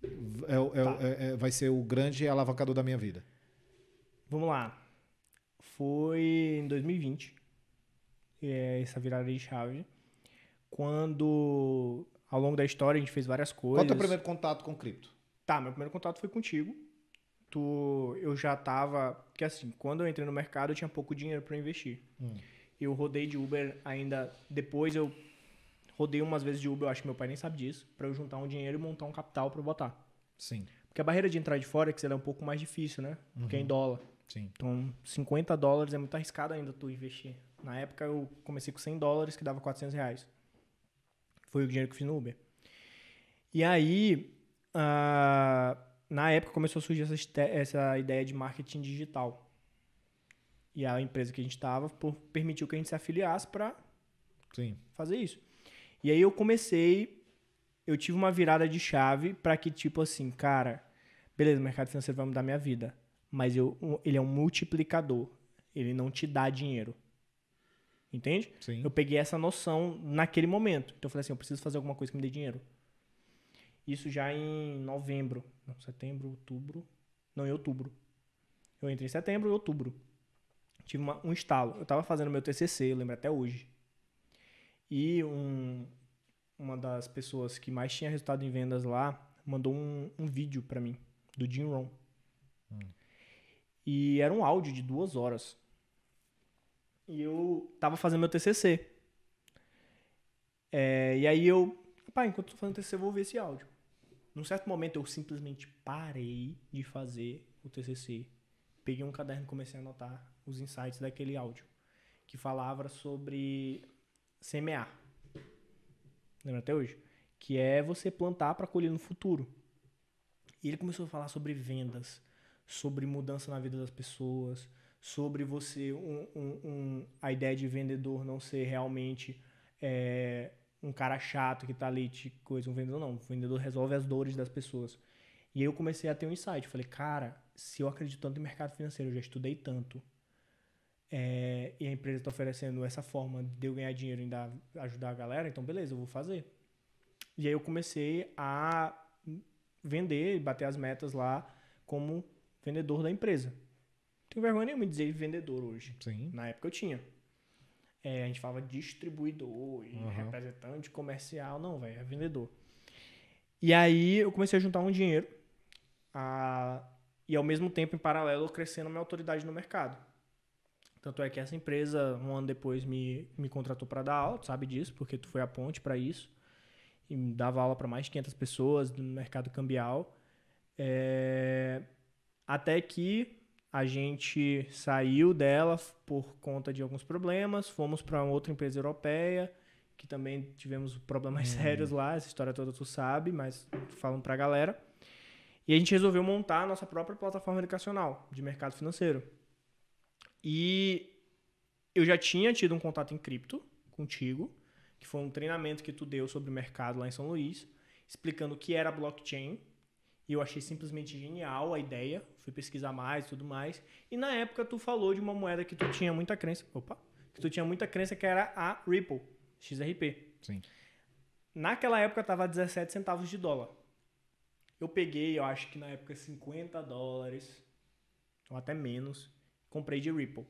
é, é Tá. é- é- vai ser o grande alavancador da minha vida. Vamos lá. Foi em 2020, é, essa virada de chave, quando ao longo da história a gente fez várias Qual é coisas. o teu primeiro contato com cripto? Tá, meu primeiro contato foi contigo. Tu, eu já tava, porque assim, quando eu entrei no mercado eu tinha pouco dinheiro para investir. Hum. Eu rodei de Uber ainda depois eu rodei umas vezes de Uber, eu acho que meu pai nem sabe disso, para eu juntar um dinheiro e montar um capital para botar. Sim. Porque a barreira de entrar de Forex ela é um pouco mais difícil, né? Porque é em dólar. Sim. Então, 50 dólares é muito arriscado ainda tu investir. Na época eu comecei com 100 dólares, que dava 400 reais. Foi o dinheiro que eu fiz no Uber. E aí, ah, na época começou a surgir essa, essa ideia de marketing digital. E a empresa que a gente estava permitiu que a gente se afiliasse para fazer isso. E aí eu comecei, eu tive uma virada de chave para que tipo assim, cara, beleza, o mercado financeiro vai mudar minha vida, mas eu, ele é um multiplicador. Ele não te dá dinheiro. Entende? Sim. Eu peguei essa noção naquele momento. Então eu falei assim, eu preciso fazer alguma coisa que me dê dinheiro. Isso já em novembro, não, setembro, outubro, não, em outubro. Eu entrei em setembro e outubro. Tive uma- um estalo. Eu tava fazendo meu TCC, eu lembro até hoje. E um, uma das pessoas que mais tinha resultado em vendas lá mandou um, um vídeo pra mim, do Jim Rohn. E era um áudio de duas horas. E eu tava fazendo meu TCC. É, e aí eu, pá, enquanto eu tô fazendo TCC, eu vou ver esse áudio. Num certo momento eu simplesmente parei de fazer o TCC. Peguei um caderno e comecei a anotar os insights daquele áudio. Que falava sobre semear. Lembra até hoje? Que é você plantar para colher no futuro. E ele começou a falar sobre vendas, sobre mudança na vida das pessoas, sobre você, um, um- um- a ideia de vendedor não ser realmente é, um cara chato que tá ali de coisa, um vendedor não, o vendedor resolve as dores das pessoas. E aí eu comecei a ter um insight, falei, cara, se eu acredito tanto em mercado financeiro, eu já estudei tanto, é, e a empresa está oferecendo essa forma de eu ganhar dinheiro e ainda ajudar a galera, então beleza, eu vou fazer. E aí eu comecei a vender, bater as metas lá como vendedor da empresa. Não tenho vergonha nenhuma de dizer vendedor hoje. Sim. Na época eu tinha. É, a gente falava distribuidor e Aham. representante comercial. Não, velho, é vendedor. E aí eu comecei a juntar um dinheiro. a- e ao mesmo tempo, em paralelo, crescendo a minha autoridade no mercado. Tanto é que essa empresa, um ano depois, me, me contratou para dar aula, tu sabe disso, porque tu foi a ponte para isso. E dava aula para mais de 500 pessoas no mercado cambial. É, até que a gente saiu dela por conta de alguns problemas, fomos para outra empresa europeia, que também tivemos problemas sérios lá, essa história toda tu sabe, mas falando pra galera. E a gente resolveu montar a nossa própria plataforma educacional de mercado financeiro. E eu já tinha tido um contato em cripto contigo, que foi um treinamento que tu deu sobre o mercado lá em São Luís, explicando o que era blockchain. E eu achei simplesmente genial a ideia. Fui pesquisar mais e tudo mais. E na época tu falou de uma moeda que tu tinha muita crença. Opa! Que tu tinha muita crença que era a Ripple, XRP. Sim. Naquela época tava 17 centavos de dólar. Eu peguei, eu acho que na época 50 dólares, ou até menos, comprei de Ripple.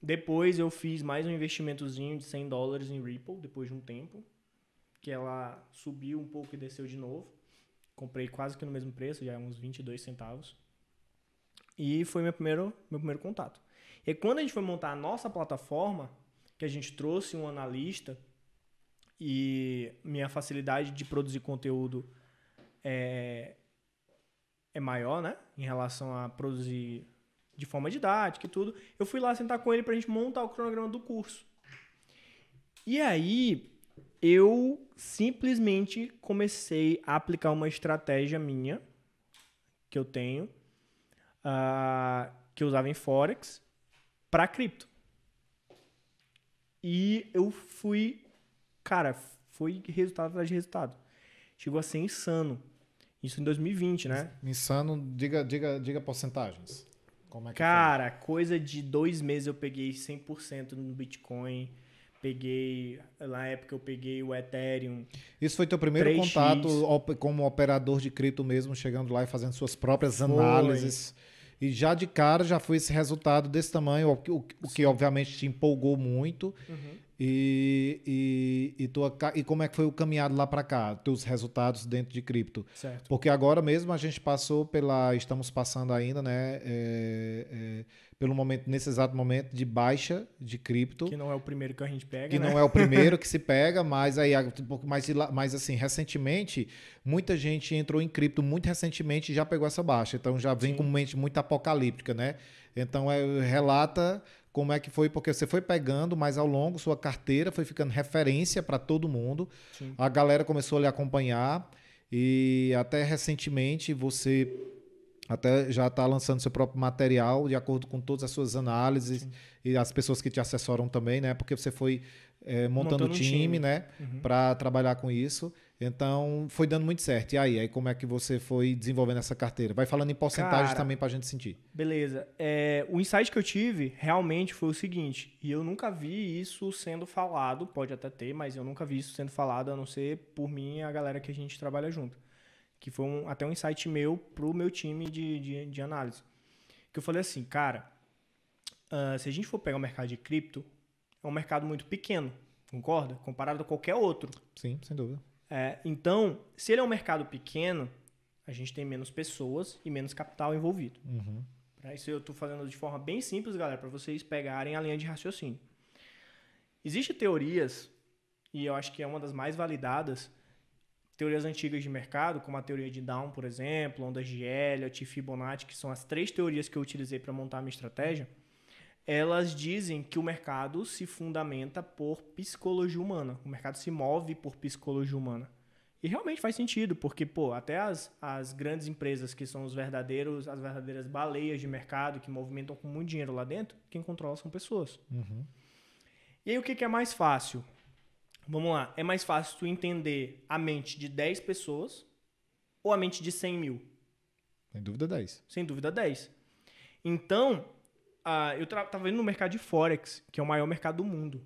Depois eu fiz mais um investimentozinho de 100 dólares em Ripple, depois de um tempo, que ela subiu um pouco e desceu de novo. Comprei quase que no mesmo preço, já é uns 22 centavos. E foi meu primeiro, meu primeiro contato. E quando a gente foi montar a nossa plataforma, que a gente trouxe um analista e minha facilidade de produzir conteúdo é, é maior, né? Em relação a produzir de forma didática e tudo. Eu fui lá sentar com ele pra gente montar o cronograma do curso. E aí eu simplesmente comecei a aplicar uma estratégia minha que eu tenho, ah, que eu usava em Forex, para cripto. E eu fui, cara, foi resultado atrás de resultado. Chegou a ser insano. Isso em 2020, né? Insano, diga, diga, diga porcentagens. Como é que Cara, coisa de dois meses eu peguei 100% no Bitcoin. Peguei, na época eu peguei o Ethereum. foi? Isso foi teu primeiro 3x. contato como operador de cripto mesmo, chegando lá e fazendo suas próprias Foi. análises. E já de cara já foi esse resultado desse tamanho, o que, o, que obviamente te empolgou muito. Uhum. E, e, e, tua, e como é que foi o caminhado lá para cá, teus resultados dentro de cripto? Certo. Porque agora mesmo a gente passou pela. Estamos passando ainda, né? é, é, pelo momento, nesse exato momento, de baixa de cripto. Que não é o primeiro que a gente pega, Que né? não é o primeiro que se pega, mas aí, pouco mais, de lá- mas assim, recentemente, muita gente entrou em cripto muito recentemente e já pegou essa baixa. Então já vem Sim. com mente muito apocalíptica, né? Então é, relata como é que foi, porque você foi pegando, mas ao longo sua carteira foi ficando referência para todo mundo. Sim. A galera começou a lhe acompanhar e até recentemente você até já está lançando seu próprio material de acordo com todas as suas análises e as pessoas que te assessoram também, né? Porque você foi eh, montando, Montando um time, time. né? Uhum. Para trabalhar com isso. Então foi dando muito certo. E aí, aí como é que você foi desenvolvendo essa carteira? Vai falando em porcentagens Cara, também para a gente sentir. Beleza. É, o insight que eu tive realmente foi o seguinte, e eu nunca vi isso sendo falado, pode até ter, mas eu nunca vi isso sendo falado, a não ser por mim e a galera que a gente trabalha junto. Que foi um- até um insight meu pro meu time de, de, de análise. Que eu falei assim, cara, ah, se a gente for pegar o mercado de cripto, é um mercado muito pequeno, concorda? Comparado a qualquer outro. Sim, sem dúvida. É, então, se ele é um mercado pequeno, a gente tem menos pessoas e menos capital envolvido. Uhum. Isso eu estou fazendo de forma bem simples, galera, para vocês pegarem a linha de raciocínio. Existem teorias, e eu acho que é uma das mais validadas, teorias antigas de mercado, como a teoria de Down, por exemplo, ondas de Elliott Fibonacci, que são as três teorias que eu utilizei para montar a minha estratégia, elas dizem que o mercado se fundamenta por psicologia humana. O mercado se move por psicologia humana. E realmente faz sentido, porque, pô, até as, as grandes empresas que são os verdadeiros, as verdadeiras baleias de mercado, que movimentam com muito dinheiro lá dentro, quem controla são pessoas. Uhum. E aí o que, que é mais fácil? Vamos lá, é mais fácil tu entender a mente de 10 pessoas ou a mente de 100 mil? Sem dúvida 10. Sem dúvida 10. Então, eu tava indo no mercado de Forex, que é o maior mercado do mundo.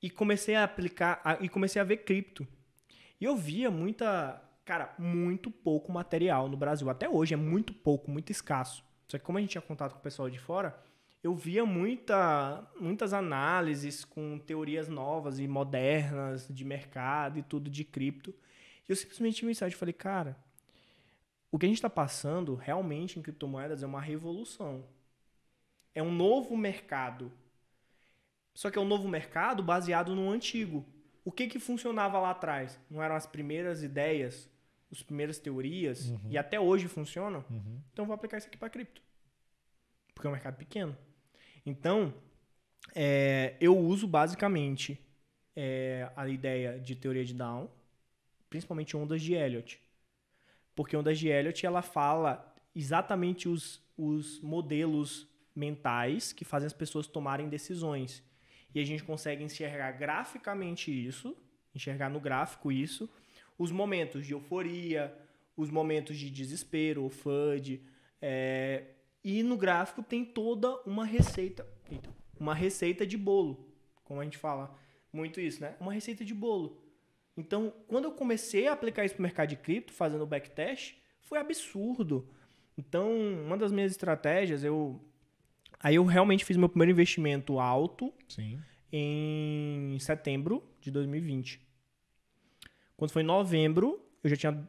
E comecei a aplicar, a- e comecei a ver cripto. E eu via muita, cara, muito pouco material no Brasil. Até hoje é muito pouco, muito escasso. Só que como a gente tinha contato com o pessoal de fora, eu via muita, muitas análises com teorias novas e modernas de mercado e tudo de cripto. E eu simplesmente um insight, eu falei, cara, o que a gente está passando realmente em criptomoedas é uma revolução. É um novo mercado. Só que é um novo mercado baseado no antigo. O que, que funcionava lá atrás? Não eram as primeiras ideias, as primeiras teorias, e até hoje funcionam? Uhum. Então vou aplicar isso aqui para cripto. Porque é um mercado pequeno. Então, é, eu uso basicamente é, a ideia de teoria de Down, principalmente ondas de Elliott. Porque ondas de Elliott ela fala exatamente os, os modelos mentais que fazem as pessoas tomarem decisões. E a gente consegue enxergar graficamente isso, enxergar no gráfico isso, os momentos de euforia, os momentos de desespero, ou FUD. é, e no gráfico tem toda uma receita, eita, uma receita de bolo, como a gente fala muito isso, né? Uma receita de bolo. Então, quando eu comecei a aplicar isso para o mercado de cripto, fazendo o backtest, foi absurdo. Então, uma das minhas estratégias, eu aí eu realmente fiz meu primeiro investimento alto Sim. em setembro de 2020. Quando foi em novembro, eu já tinha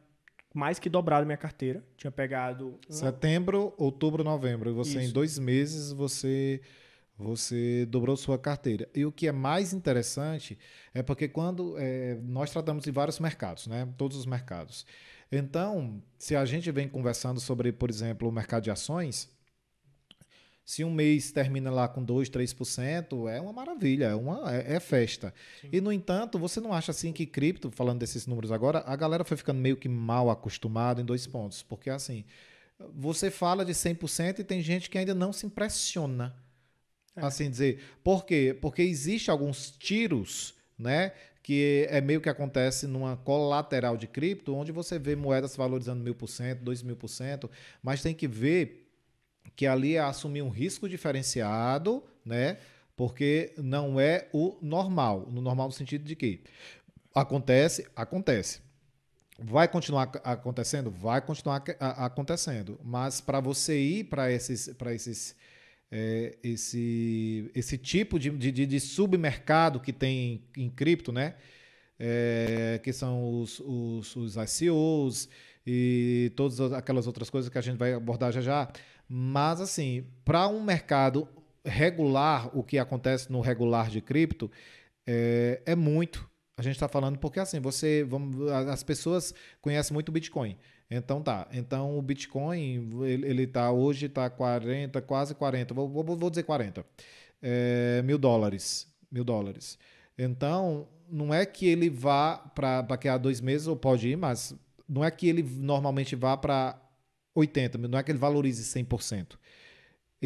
mais que dobrado minha carteira. Tinha pegado. Setembro, outubro, novembro. E você, em Isso. dois meses, você você dobrou sua carteira. E o que é mais interessante é porque quando é, nós tratamos de vários mercados, né? Todos os mercados. Então, se a gente vem conversando sobre, por exemplo, o mercado de ações, se um mês termina lá com 2, 3%, é uma maravilha, é, uma, é, é festa. E, no entanto, você não acha assim que cripto, falando desses números agora, a galera foi ficando meio que mal acostumada em dois pontos. Porque, assim, você fala de 100% e tem gente que ainda não se impressiona. Assim dizer. Por quê? Porque existe alguns tiros, né? Que é meio que acontece numa colateral de cripto, onde você vê moedas valorizando mil por cento, dois mil por cento, mas tem que ver que ali é assumir um risco diferenciado, né? Porque não é o normal. No normal no sentido de que acontece, acontece. Vai continuar ac- acontecendo? Vai continuar acontecendo. Mas para você ir para esses, para esses é, esse, esse tipo de, de, de submercado que tem em, em cripto, né? É, que são os, os, os ICOs e todas aquelas outras coisas que a gente vai abordar já já. Mas, assim, para um mercado regular, o que acontece no regular de cripto, é, é muito. A gente está falando porque, assim, você. Vamos, as pessoas conhecem muito o Bitcoin. Então tá. Então o Bitcoin, ele, ele tá hoje está 40, quase 40, vou, vou, vou dizer 40 é, mil dólares. Mil dólares. Então, não é que ele vá para daqui a dois meses, ou pode ir, mas não é que ele normalmente vá para 80, não é que ele valorize 100%.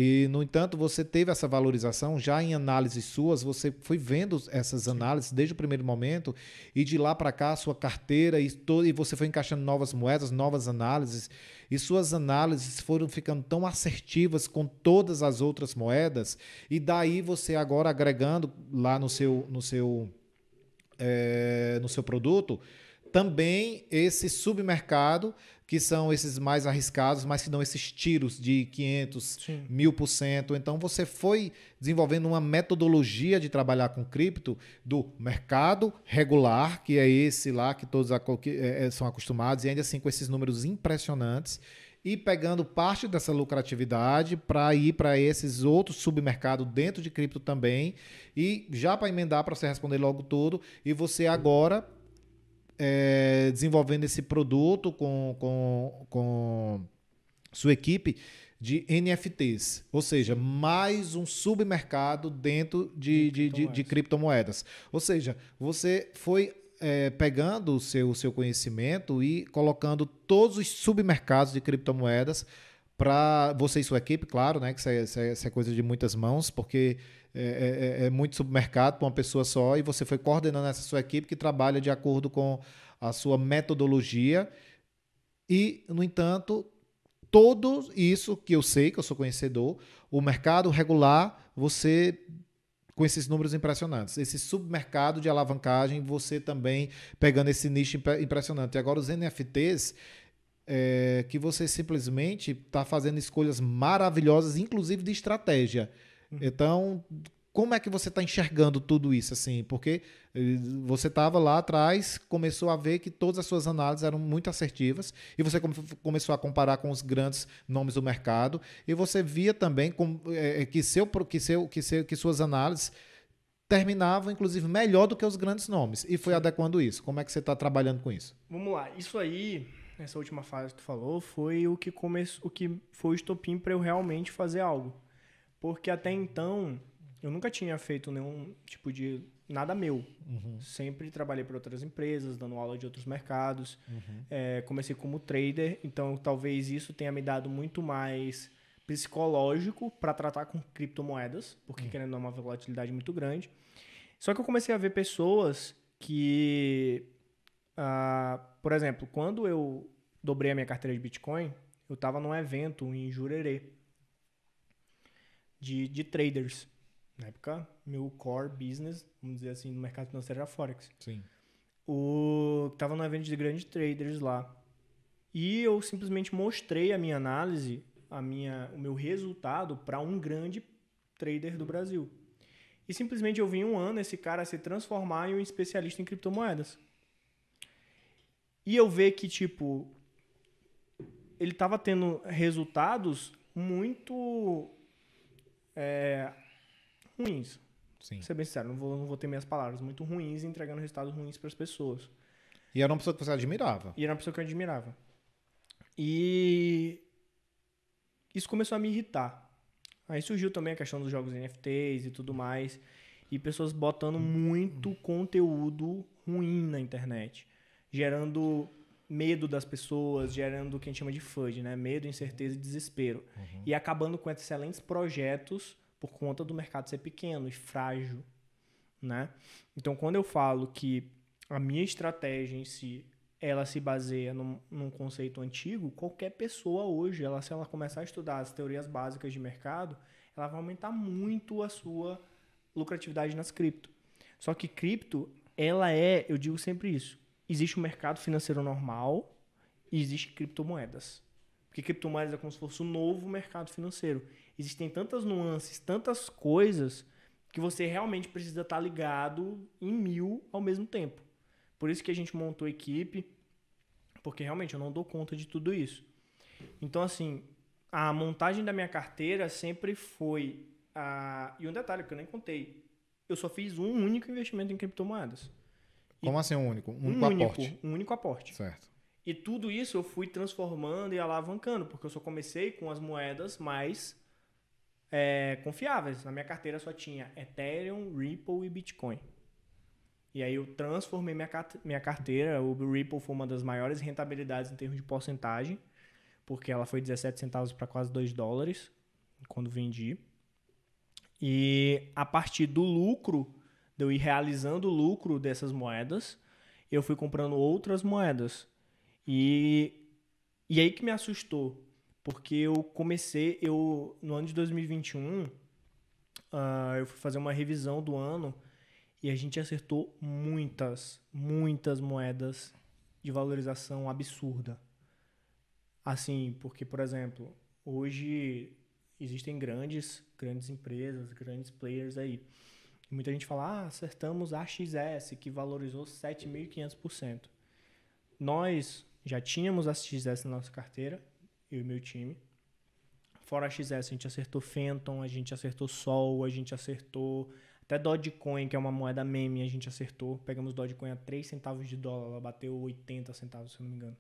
E, no entanto, você teve essa valorização já em análises suas, você foi vendo essas análises desde o primeiro momento, e de lá para cá, sua carteira, e, todo, e você foi encaixando novas moedas, novas análises, e suas análises foram ficando tão assertivas com todas as outras moedas, e daí você agora agregando lá no seu, no seu, é, no seu produto, também esse submercado que são esses mais arriscados, mas que dão esses tiros de 500, mil por cento. Então você foi desenvolvendo uma metodologia de trabalhar com cripto do mercado regular, que é esse lá que todos é, é, são acostumados, e ainda assim com esses números impressionantes, e pegando parte dessa lucratividade para ir para esses outros submercados dentro de cripto também. E já para emendar, para você responder logo tudo, e você agora é, desenvolvendo esse produto com, com, com sua equipe de NFTs, ou seja, mais um submercado dentro de, de, de, de criptomoedas. Ou seja, você foi é, pegando o seu, o seu conhecimento e colocando todos os submercados de criptomoedas para você e sua equipe, claro, né? Que isso é, isso é, isso é coisa de muitas mãos, porque é, é, é, muito submercado para uma pessoa só e você foi coordenando essa sua equipe que trabalha de acordo com a sua metodologia. E, no entanto, tudo isso que eu sei, que eu sou conhecedor, o mercado regular, você com esses números impressionantes. Esse submercado de alavancagem, você também pegando esse nicho impressionante. E agora os NFTs, é, que você simplesmente está fazendo escolhas maravilhosas, inclusive de estratégia. Uhum. Então, como é que você está enxergando tudo isso assim? Porque eh, você estava lá atrás, começou a ver que todas as suas análises eram muito assertivas e você começou a comparar com os grandes nomes do mercado e você via também com, é, que, seu, que, seu, que, seu, que suas análises terminavam, inclusive, melhor do que os grandes nomes e foi adequando isso. Como é que você está trabalhando com isso? Vamos lá. Isso aí, nessa última fase que tu falou, foi o que, o que foi o estopim para eu realmente fazer algo. Porque até então, eu nunca tinha feito nenhum tipo de nada meu. Uhum. Sempre trabalhei para outras empresas, dando aula de outros mercados. Uhum. É, comecei como trader, então talvez isso tenha me dado muito mais psicológico para tratar com criptomoedas, porque uhum. querendo uma volatilidade muito grande. Só que eu comecei a ver pessoas que, uh, por exemplo, quando eu dobrei a minha carteira de Bitcoin, eu estava num evento em Jurerê de, de traders. Na época, meu core business, vamos dizer assim, no mercado financeiro era Forex. Sim. O, tava no evento de grandes traders lá. E eu simplesmente mostrei a minha análise, a minha, o meu resultado para um grande trader do Brasil. E simplesmente eu vi um ano esse cara se transformar em um especialista em criptomoedas. E eu ver que, tipo, ele estava tendo resultados muito é, ruins. Sim. Vou ser bem sincero, não vou, não vou ter minhas palavras. Muito ruins, entregando resultados ruins para as pessoas. E era uma pessoa que você admirava. E era uma pessoa que eu admirava. E isso começou a me irritar. Aí surgiu também a questão dos jogos NFTs e tudo mais. E pessoas botando muito conteúdo ruim na internet. Gerando medo das pessoas, gerando o que a gente chama de FUD, né? Medo, incerteza e desespero. Uhum. E acabando com excelentes projetos por conta do mercado ser pequeno e frágil, né? Então, quando eu falo que a minha estratégia em si, ela se baseia num, num conceito antigo, qualquer pessoa hoje, ela, se ela começar a estudar as teorias básicas de mercado, ela vai aumentar muito a sua lucratividade nas cripto. Só que cripto, ela é, eu digo sempre isso, existe o um mercado financeiro normal e existe criptomoedas. Porque criptomoedas é como se fosse um novo mercado financeiro. Existem tantas nuances, tantas coisas que você realmente precisa estar ligado em mil ao mesmo tempo. Por isso que a gente montou a equipe, porque realmente eu não dou conta de tudo isso. Então, assim, a montagem da minha carteira sempre foi. A... E um detalhe que eu nem contei: eu só fiz um único investimento em criptomoedas. Como assim um único? Um único único, aporte. um único aporte. Certo. E tudo isso eu fui transformando e alavancando, porque eu só comecei com as moedas mais é, confiáveis. Na minha carteira só tinha Ethereum, Ripple e Bitcoin. E aí eu transformei minha, minha carteira. O Ripple foi uma das maiores rentabilidades em termos de porcentagem, porque ela foi 17 centavos para quase 2 dólares quando vendi. E a partir do lucro, de eu ir realizando o lucro dessas moedas, eu fui comprando outras moedas. E, e aí que me assustou, porque eu comecei, eu no ano de 2021, ah, eu fui fazer uma revisão do ano e a gente acertou muitas, muitas moedas de valorização absurda. Assim, porque, por exemplo, hoje existem grandes, grandes empresas, grandes players aí. E muita gente fala, ah, acertamos a XS, que valorizou 7.500%. Nós já tínhamos a XS na nossa carteira, eu e meu time. Fora a XS, a gente acertou Phantom, a gente acertou Sol, a gente acertou até Dogecoin, que é uma moeda meme, a gente acertou. Pegamos Dogecoin a 3 centavos de dólar, ela bateu 80 centavos, se eu não me engano.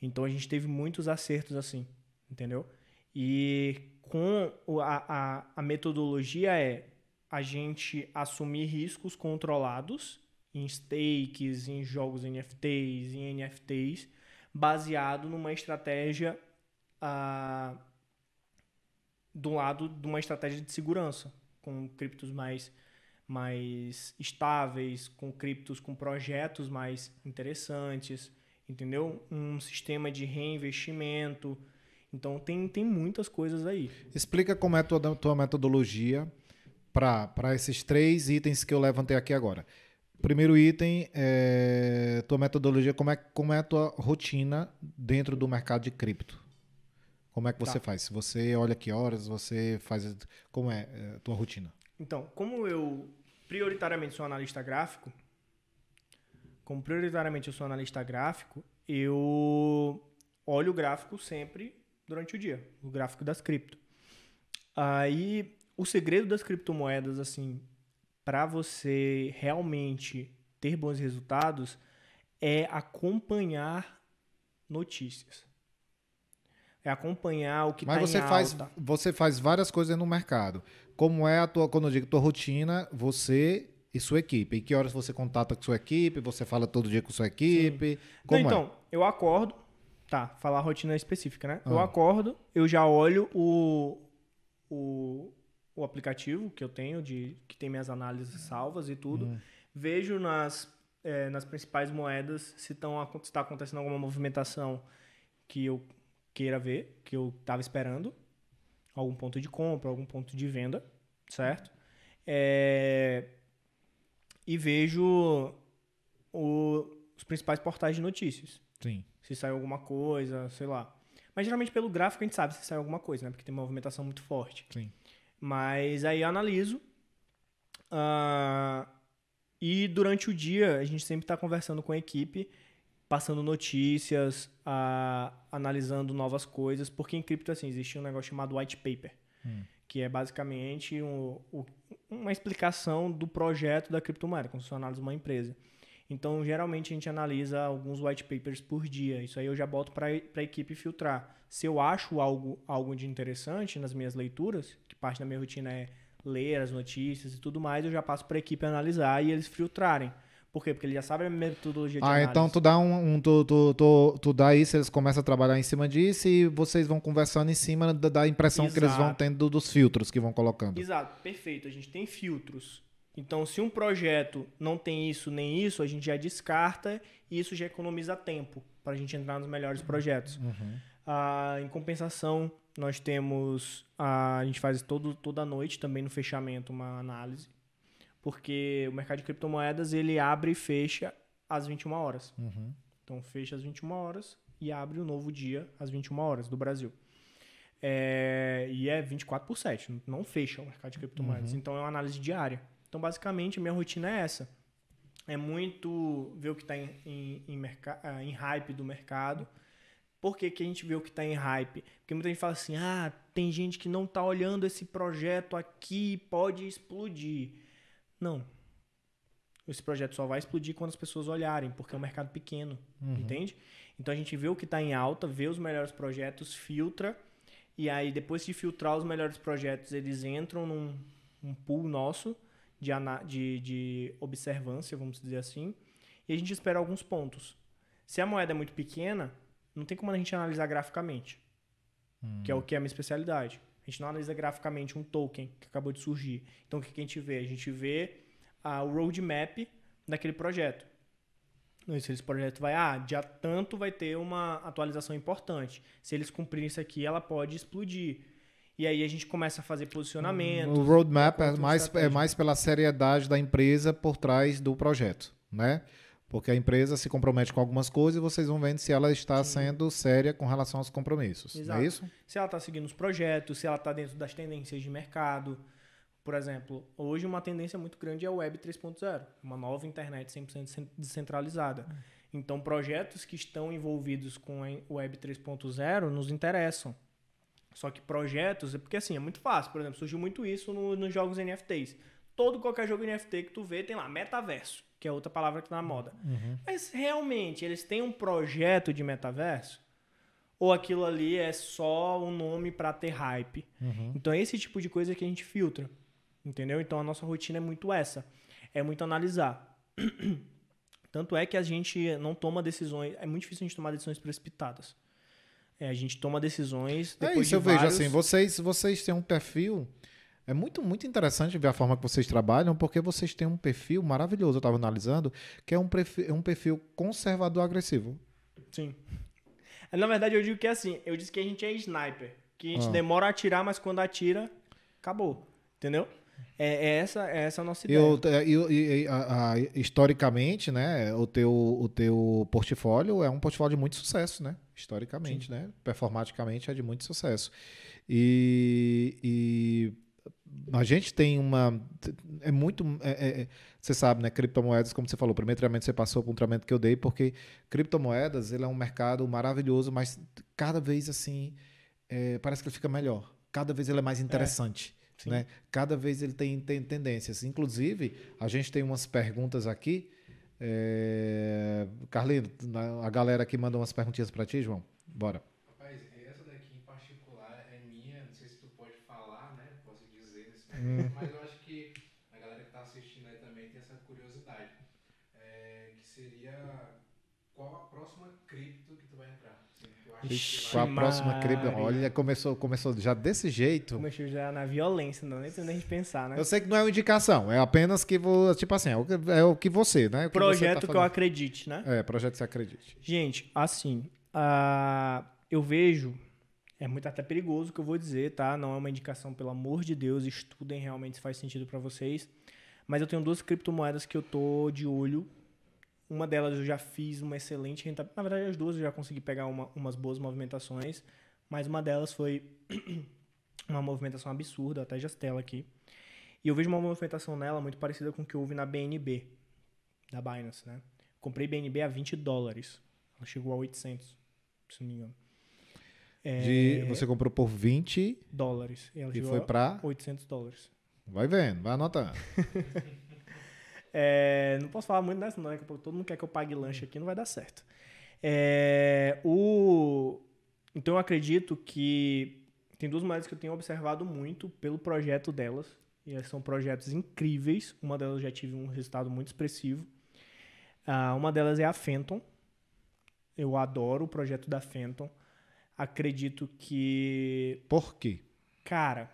Então a gente teve muitos acertos assim, entendeu? E com a, a, a metodologia é a gente assumir riscos controlados em stakes, em jogos NFTs, em NFTs, baseado numa estratégia ah, do lado de uma estratégia de segurança, com criptos mais, mais estáveis, com criptos com projetos mais interessantes, entendeu? Um sistema de reinvestimento. Então tem, tem muitas coisas aí. Explica como é a tua, tua metodologia para esses três itens que eu levantei aqui agora. Primeiro item, é, tua metodologia, como é, como é a tua rotina dentro do mercado de cripto? Como é que você Tá. faz? Você olha que horas, você faz. Como é é, a tua rotina? Então, como eu prioritariamente sou analista gráfico, como prioritariamente eu sou analista gráfico, eu olho o gráfico sempre durante o dia, o gráfico das cripto. Aí, o segredo das criptomoedas, assim, para você realmente ter bons resultados, é acompanhar notícias. É acompanhar o que está você em faz, alta. você faz várias coisas no mercado. Como é a tua, quando eu digo tua rotina, você e sua equipe? Em que horas você contata com sua equipe? Você fala todo dia com sua equipe? Não, é? então, eu acordo. Tá, falar a rotina específica, né? Eu Ah. acordo, eu já olho o, o, o aplicativo que eu tenho, de, que tem minhas análises salvas e tudo. Uhum. Vejo nas, eh, nas principais moedas se está acontecendo alguma movimentação que eu queira ver, que eu estava esperando. Algum ponto de compra, algum ponto de venda, certo? É, e vejo o- os principais portais de notícias. Sim. Se saiu alguma coisa, sei lá. Mas geralmente pelo gráfico a gente sabe se saiu alguma coisa, né? Porque tem uma movimentação muito forte. Sim. Mas aí eu analiso. ah, e durante o dia a gente sempre está conversando com a equipe, passando notícias, ah, analisando novas coisas. Porque em cripto, assim, existe um negócio chamado white paper. Que é basicamente um- o- uma explicação do projeto da criptomoeda, como se uma empresa. Então, geralmente, a gente analisa alguns white papers por dia. Isso aí eu já boto para a equipe filtrar. Se eu acho algo, algo de interessante nas minhas leituras, que parte da minha rotina é ler as notícias e tudo mais, eu já passo para a equipe analisar e eles filtrarem. Por quê? Porque eles já sabem a metodologia de Ah, análise. então tu dá um, um- tu, tu, tu, tu dá isso, eles começam a trabalhar em cima disso e vocês vão conversando em cima da, da impressão que eles vão Exato. tendo dos filtros que vão colocando. Exato, perfeito. A gente tem filtros. Então, se um projeto não tem isso nem isso, a gente já descarta e isso já economiza tempo para a gente entrar nos melhores projetos. Ah, em compensação, nós temos. ah, a gente faz todo, toda noite também no fechamento uma análise, porque o mercado de criptomoedas ele abre e fecha às 21 horas. Uhum. Então, fecha às 21 horas e abre o novo dia às 21 horas do Brasil. É, e é 24 por 7, não fecha o mercado de criptomoedas. Então é uma análise diária. Então, basicamente, a minha rotina é essa. É muito ver o que está em, em, em, ah, em hype do mercado. Por que, que a gente vê o que está em hype? Porque muita gente fala assim: ah, tem gente que não está olhando esse projeto aqui, pode explodir. Não. Esse projeto só vai explodir quando as pessoas olharem, porque é um mercado pequeno, entende? Então a gente vê o que está em alta, vê os melhores projetos, filtra, e aí depois de filtrar os melhores projetos, eles entram num um pool nosso de, de, de observância, vamos dizer assim, e a gente espera alguns pontos. Se a moeda é muito pequena, não tem como a gente analisar graficamente, que é o que é a minha especialidade. A gente não analisa graficamente um token que acabou de surgir. Então o que a gente vê? A gente vê o roadmap daquele projeto. Então, Se esse projeto vai, ah, dia tanto vai ter uma atualização importante. Se eles cumprirem isso aqui, ela pode explodir. E aí a gente começa a fazer posicionamento. O roadmap é mais, é mais pela seriedade da empresa por trás do projeto, né? Porque a empresa se compromete com algumas coisas e vocês vão vendo se ela está sendo séria com relação aos compromissos. Exato. Não é isso? Se ela está seguindo os projetos, se ela está dentro das tendências de mercado. Por exemplo, hoje uma tendência muito grande é o Web 3.0, uma nova internet 100% cen- descentralizada. Então, projetos que estão envolvidos com a o Web 3.0 nos interessam. Só que projetos, é porque assim, é muito fácil. Por exemplo, surgiu muito isso no- nos jogos NFTs. Todo qualquer jogo NFT que tu vê tem lá metaverso, que é outra palavra que tá na moda. Mas realmente, eles têm um projeto de metaverso? Ou aquilo ali é só um nome para ter hype? Então é esse tipo de coisa que a gente filtra. Entendeu? Então a nossa rotina é muito essa. É muito analisar. Tanto é que a gente não toma decisões. É muito difícil a gente tomar decisões precipitadas. É, a gente toma decisões É depois isso, de eu vejo vários- assim, vocês, vocês têm um perfil. É muito, muito interessante ver a forma que vocês trabalham, porque vocês têm um perfil maravilhoso, eu estava analisando, que é um perfil, um perfil conservador agressivo. Sim. Na verdade, eu digo que é assim. Eu disse que a gente é sniper. Que a gente Ah. demora a atirar, mas quando atira, acabou. Entendeu? É, é essa, é essa a nossa ideia. E- historicamente, né, o teu, o teu portfólio é um portfólio de muito sucesso, né? Historicamente, né? Performaticamente é de muito sucesso. E, e a gente tem uma. É muito. é- é- é- você sabe, né? Criptomoedas, como você falou, o primeiro treinamento você passou por um treinamento que eu dei, porque criptomoedas ele é um mercado maravilhoso, mas cada vez assim. é, parece que ele fica melhor. Cada vez ele é mais interessante. Sim. né? Cada vez ele tem, tem tendências. Inclusive, a gente tem umas perguntas aqui. É... Carlino, na- a galera aqui manda umas perguntinhas para ti, João. Bora. Rapaz, essa daqui em particular é minha, não sei se tu pode falar, né? Posso dizer nesse Hum. momento, mas eu acho que a galera que tá assistindo aí também tem essa curiosidade. É, que seria qual a próxima cripto que tu vai entrar? Assim, que tu acha que Ixi, Qual a próxima cripto? Maria. Olha, começou, começou já desse jeito. Começou já na violência, não nem tem nem pensar, né? Eu sei que não é uma indicação, é apenas que, tipo assim, é o que, é o que você, né? O que você Projeto tá que eu acredite, né? É, projeto que você acredite. Gente, assim, ah, eu vejo, é muito até perigoso o que eu vou dizer, tá? Não é uma indicação, pelo amor de Deus, estudem realmente se faz sentido pra vocês. Mas eu tenho duas criptomoedas que eu tô de olho. Uma delas eu já fiz uma excelente rentabilidade. Na verdade, as duas eu já consegui pegar uma- umas boas movimentações. Mas uma delas foi uma movimentação absurda, até já tela aqui. E eu vejo uma movimentação nela muito parecida com o que houve na BNB, da Binance, né? Comprei BNB a 20 dólares. Ela chegou a 800, se não me engano. É, De, você comprou por 20 dólares. E ela e chegou foi a pra. 800 dólares. Vai vendo, vai anotando. É, não posso falar muito dessa, não. Pouco todo mundo quer que eu pague lanche aqui, não vai dar certo. É, o, então eu acredito que tem duas moedas que eu tenho observado muito pelo projeto delas. E são projetos incríveis. Uma delas já tive um resultado muito expressivo. Ah, uma delas é a Fenton. Eu adoro o projeto da Fenton. Acredito que Por quê? Cara,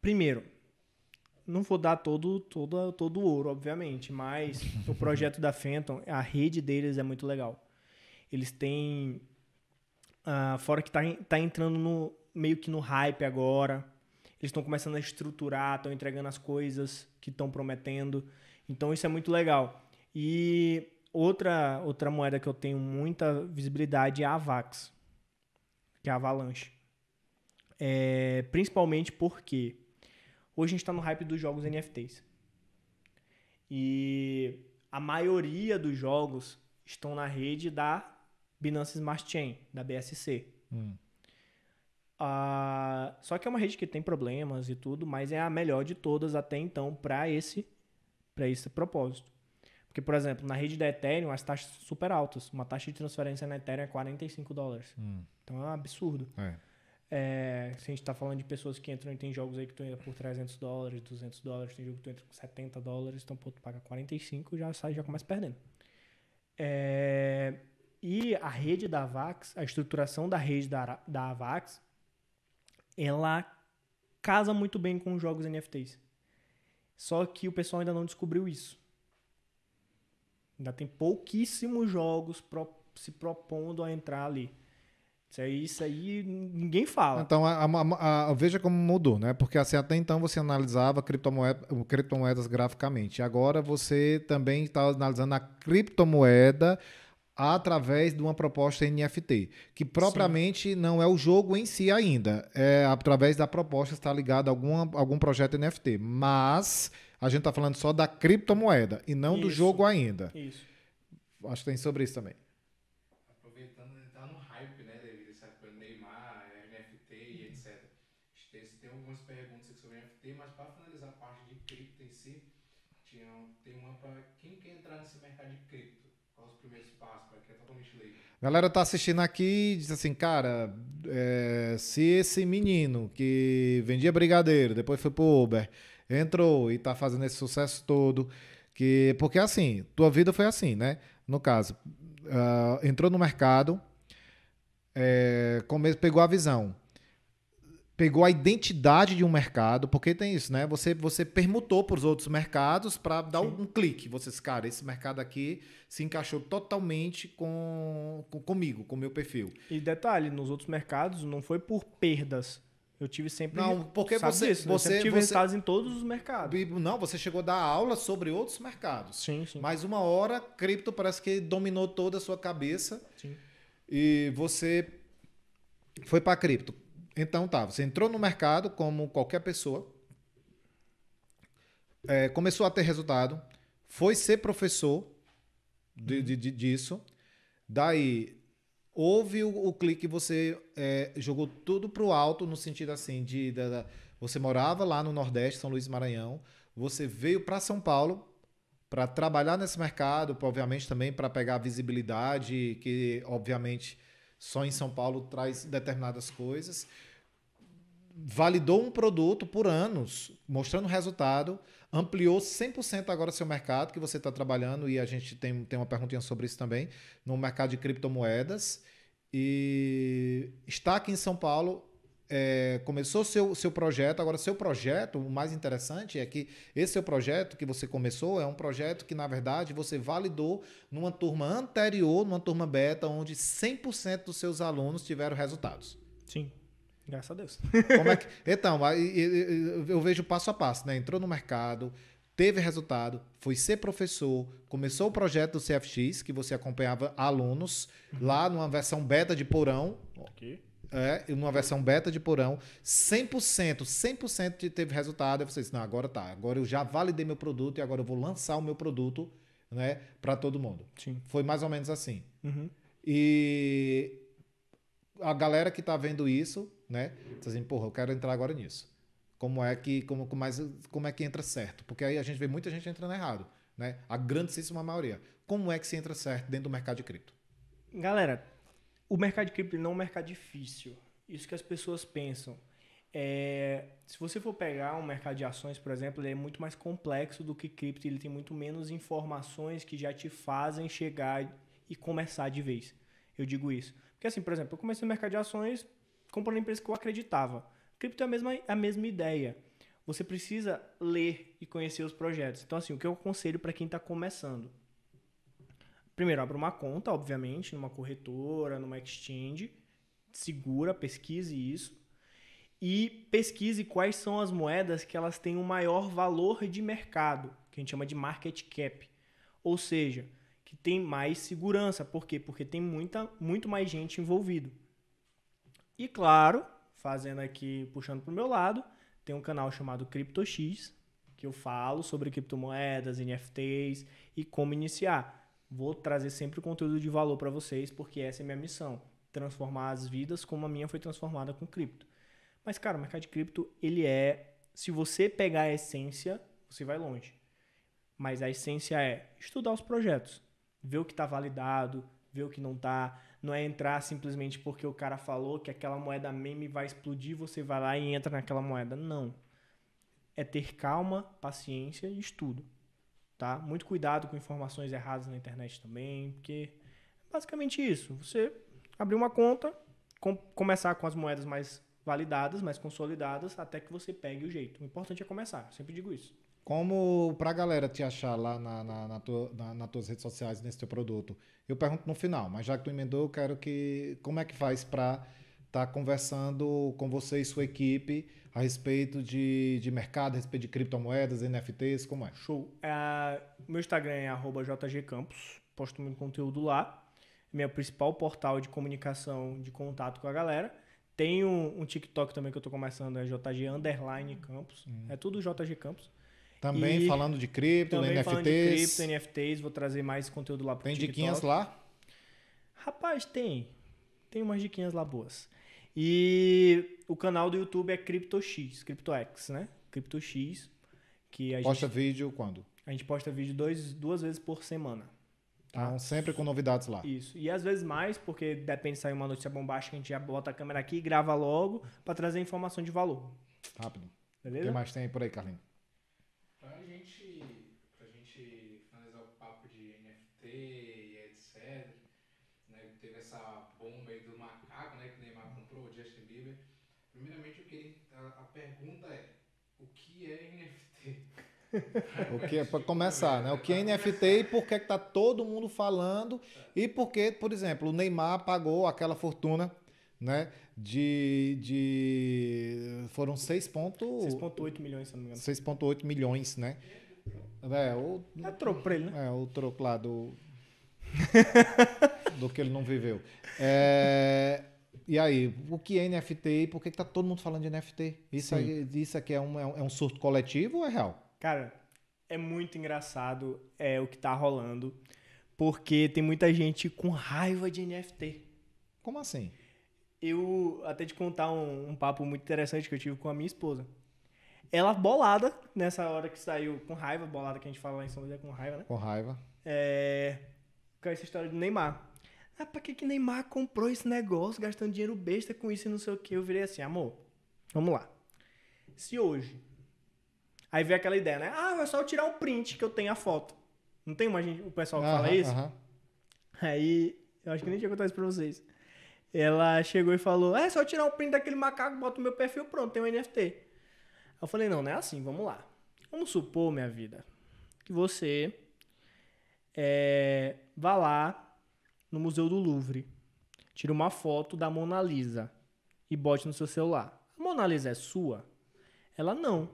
primeiro, não vou dar todo, todo, todo o ouro, obviamente, mas o projeto da Fenton, a rede deles é muito legal. Eles têm. ah, fora que tá, tá entrando no, meio que no hype agora. Eles estão começando a estruturar, estão entregando as coisas que estão prometendo. Então isso é muito legal. E outra, outra moeda que eu tenho muita visibilidade é a Avax, que é a Avalanche. É, principalmente porque hoje a gente está no hype dos jogos NFTs. E a maioria dos jogos estão na rede da Binance Smart Chain, da BSC. Hum. Ah, só que é uma rede que tem problemas e tudo, mas é a melhor de todas até então para esse, pra esse propósito. Porque, por exemplo, na rede da Ethereum, as taxas são super altas. Uma taxa de transferência na Ethereum é 45 dólares. Hum. Então é um absurdo. É. É, se a gente tá falando de pessoas que entram e tem jogos aí que tu entra por 300 dólares, 200 dólares, tem jogo que tu entra por 70 dólares, então pô, tu paga 45 já sai, já começa perdendo. É, e a rede da Avax, a estruturação da rede da, da Avax, ela casa muito bem com os jogos NFTs. Só que o pessoal ainda não descobriu isso. Ainda tem pouquíssimos jogos pro- se propondo a entrar ali. Isso aí, isso aí ninguém fala. Então, a- a- a- veja como mudou, né? Porque assim, até então você analisava criptomoeda, criptomoedas graficamente. Agora você também está analisando a criptomoeda através de uma proposta NFT, que propriamente não é o jogo em si ainda. É através da proposta está ligado a alguma, algum projeto NFT. Mas a gente está falando só da criptomoeda e não do Isso. jogo ainda. Isso. Acho que tem sobre isso também. Aproveitando, ele tá no hype, né, devido a essa época do Neymar, NFT e etc. Tem, tem algumas perguntas aqui sobre NFT, mas para finalizar a parte de cripto em si, tinha, tem uma para quem quer entrar nesse mercado de cripto. Quais os primeiros passos para quem é leigo? Galera tá assistindo aqui e diz assim, cara, é, se esse menino que vendia brigadeiro, depois foi pro Uber, entrou e tá fazendo esse sucesso todo, que porque assim, tua vida foi assim, né? No caso, ah, entrou no mercado, é, come- pegou a visão, pegou a identidade de um mercado, porque tem isso, né? Você você permutou para os outros mercados para dar um, um clique. Vocês, cara, esse mercado aqui se encaixou totalmente com, com comigo, com o meu perfil. E detalhe, nos outros mercados não foi por perdas. Eu tive sempre. Não, porque você- disso, né? Você- tive você- resultados em todos os mercados. Não, você chegou a dar aula sobre outros mercados. Sim, sim. Mas uma hora, cripto parece que dominou toda a sua cabeça Sim. e você foi para cripto. Então tá, você entrou no mercado como qualquer pessoa, é, começou a ter resultado, foi ser professor de, de- de- disso, daí houve o, o clique, você é, jogou tudo pro alto no sentido assim de da- da- você morava lá no Nordeste, São Luís Maranhão, você veio para São Paulo para trabalhar nesse mercado, obviamente também para pegar visibilidade, que obviamente só em São Paulo traz determinadas coisas. Validou um produto por anos, mostrando resultado, ampliou 100% agora seu mercado que você está trabalhando, e a gente tem, tem uma perguntinha sobre isso também, no mercado de criptomoedas. E está aqui em São Paulo, é, começou seu, seu projeto. Agora, seu projeto, o mais interessante é que esse seu projeto que você começou é um projeto que, na verdade, você validou numa turma anterior, numa turma beta, onde 100% dos seus alunos tiveram resultados. Sim. Graças a Deus. É que- Então, eu eu vejo passo a passo, né? Entrou no mercado, teve resultado, foi ser professor, começou o projeto do CFX, que você acompanhava alunos, lá numa versão beta de porão, Aqui. é, numa versão beta de porão, 100%, 100% de- teve resultado. Aí você disse, não, agora tá, agora eu já validei meu produto e agora eu vou lançar o meu produto, né, para todo mundo. Sim. Foi mais ou menos assim. Uhum. E a galera que tá vendo isso, né, diz assim, porra, eu quero entrar agora nisso. Como é que como, como, mais, como é que entra certo? Porque aí a gente vê muita gente entrando errado, né? A grandíssima maioria. Como é que se entra certo dentro do mercado de cripto? Galera, o mercado de cripto não é um mercado difícil. Isso que as pessoas pensam. É, se você for pegar um mercado de ações, por exemplo, ele é muito mais complexo do que cripto. Ele tem muito menos informações que já te fazem chegar e começar de vez. Eu digo isso. Porque assim, por exemplo, eu comecei no mercado de ações comprando empresa que eu acreditava. Cripto é a mesma, a mesma ideia. Você precisa ler e conhecer os projetos. Então, assim, o que eu aconselho para quem está começando? Primeiro, abra uma conta, obviamente, numa corretora, numa exchange, segura, pesquise isso e pesquise quais são as moedas que elas têm o maior valor de mercado, que a gente chama de market cap. Ou seja, que tem mais segurança. Por quê? Porque tem muita, muito mais gente envolvido. E claro, fazendo aqui, puxando pro meu lado, tem um canal chamado CryptoX, que eu falo sobre criptomoedas, NFTs e como iniciar. Vou trazer sempre conteúdo de valor para vocês, porque essa é minha missão, transformar as vidas como a minha foi transformada com cripto. Mas cara, o mercado de cripto, ele é, se você pegar a essência, você vai longe. Mas a essência é estudar os projetos, ver o que está validado, ver o que não está. Não é entrar simplesmente porque o cara falou que aquela moeda meme vai explodir, você vai lá e entra naquela moeda. Não. É ter calma, paciência e estudo. Tá? Muito cuidado com informações erradas na internet também, porque é basicamente isso. Você abrir uma conta, com, começar com as moedas mais validadas, mais consolidadas, até que você pegue o jeito. O importante é começar, eu sempre digo isso. Como pra galera te achar lá na, na, na, tua, na, nas tuas redes sociais, nesse teu produto? Eu pergunto no final, mas já que tu emendou, eu quero que. Como é que faz para estar tá conversando com você e sua equipe a respeito de, de mercado, a respeito de criptomoedas, NFTs, como é? Show. É, meu Instagram é jgcampos, posto muito conteúdo lá. Meu principal portal de comunicação, de contato com a galera. Tem um, um TikTok também que eu tô começando, é JG Underline Campos. Hum. É tudo JG Campos. Também e falando de cripto, também NFTs. Falando de cripto, NFTs, vou trazer mais conteúdo lá pro Tem TikTok. diquinhas lá? Rapaz, tem. Tem umas diquinhas lá boas. E o canal do YouTube é CryptoX, CryptoX, né? CryptoX. Que a posta gente, vídeo quando? A gente posta vídeo dois, duas vezes por semana. Tá? Então, sempre com novidades lá. Isso. E às vezes mais, porque depende se sair uma notícia bombástica, a gente já bota a câmera aqui e grava logo para trazer informação de valor. Rápido. Beleza? O que mais tem por aí, Carlinhos? Pra gente, pra gente finalizar o papo de NFT e etc, né, teve essa bomba aí do macaco, né, que o Neymar comprou, o Justin Bieber. Primeiramente, queria, a, a pergunta é, o que é NFT? o que é para começar, né? O que é NFT e por que está todo mundo falando e por que, por exemplo, o Neymar pagou aquela fortuna, né? de, de foram 6,8 milhões, se não me engano. 6,8 milhões, né? É, o, é troco pra ele, né? É, o troco lá do. do que ele não viveu. É, e aí, o que é NFT e por que, que tá todo mundo falando de NFT? Isso, aí, isso aqui é um, é um surto coletivo ou é real? Cara, é muito engraçado é, o que tá rolando, porque tem muita gente com raiva de NFT. Como assim? Eu até te contar um, um, papo muito interessante que eu tive com a minha esposa. Ela bolada, nessa hora que saiu com raiva, bolada que a gente fala lá em São José com raiva, né? Com raiva. É, com essa história do Neymar. Ah, pra que que Neymar comprou esse negócio, gastando dinheiro besta com isso e não sei o que? Eu virei assim, amor, vamos lá. Se hoje... Aí veio aquela ideia, né? Ah, é só eu tirar um print que eu tenho a foto. Não tem uma gente, o pessoal que fala isso? -huh. Aí, eu acho que nem tinha contado isso pra vocês ela chegou e falou: É só tirar um print daquele macaco, bota o meu perfil, pronto, tem um NFT. Eu falei: Não, não é assim, vamos lá. Vamos supor, minha vida, que você é, vá lá no Museu do Louvre, tira uma foto da Mona Lisa e bote no seu celular. A Mona Lisa é sua? Ela não.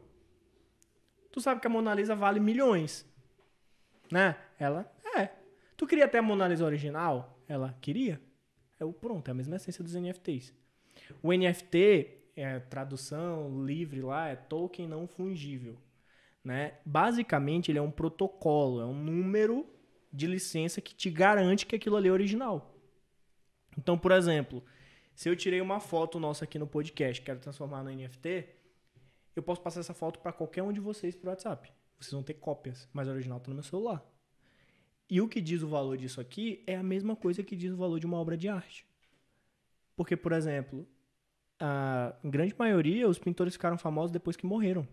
Tu sabe que a Mona Lisa vale milhões, né? Ela é. Tu queria ter a Mona Lisa original? Ela queria. É o pronto, é a mesma essência dos NFTs. O NFT, é tradução livre lá, é token não fungível. Né? Basicamente, ele é um protocolo, é um número de licença que te garante que aquilo ali é original. Então, por exemplo, se eu tirei uma foto nossa aqui no podcast, quero transformar no NFT, eu posso passar essa foto para qualquer um de vocês por WhatsApp. Vocês vão ter cópias, mas o original está no meu celular. E o que diz o valor disso aqui é a mesma coisa que diz o valor de uma obra de arte. Porque, por exemplo, a grande maioria, os pintores ficaram famosos depois que morreram.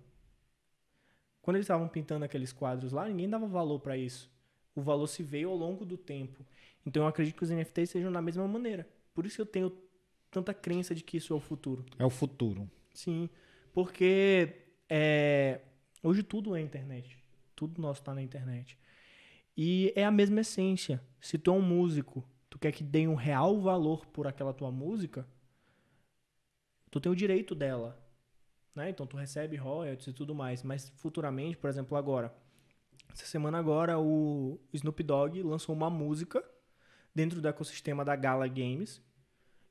Quando eles estavam pintando aqueles quadros lá, ninguém dava valor para isso. O valor se veio ao longo do tempo. Então eu acredito que os NFTs sejam da mesma maneira. Por isso eu tenho tanta crença de que isso é o futuro. É o futuro. Sim, porque é, hoje tudo é internet. Tudo nosso está na internet. E é a mesma essência. Se tu é um músico, tu quer que dê um real valor por aquela tua música, tu tem o direito dela. Né? Então tu recebe royalties e tudo mais. Mas futuramente, por exemplo, agora, essa semana agora o Snoop Dogg lançou uma música dentro do ecossistema da Gala Games,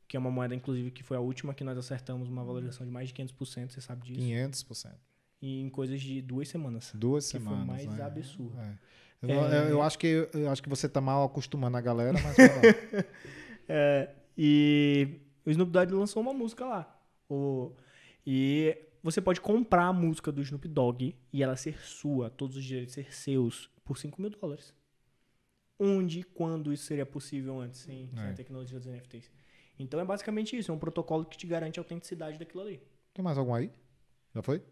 que é uma moeda, inclusive, que foi a última que nós acertamos uma valorização de mais de 500%, você sabe disso. 500%. E em coisas de duas semanas. Duas Que foi semanas. mais né? absurdo. É. Eu, É. eu- eu acho que, eu acho que você tá mal acostumando a galera, mas vai lá. É, e o Snoop Dogg lançou uma música lá. O, e você pode comprar a música do Snoop Dogg e ela ser sua, todos os direitos ser seus, por 5 mil dólares. Onde e quando isso seria possível antes, sem, sem É. a tecnologia dos NFTs? Então é basicamente isso, é um protocolo que te garante a autenticidade daquilo ali. Tem mais algum aí? Já foi?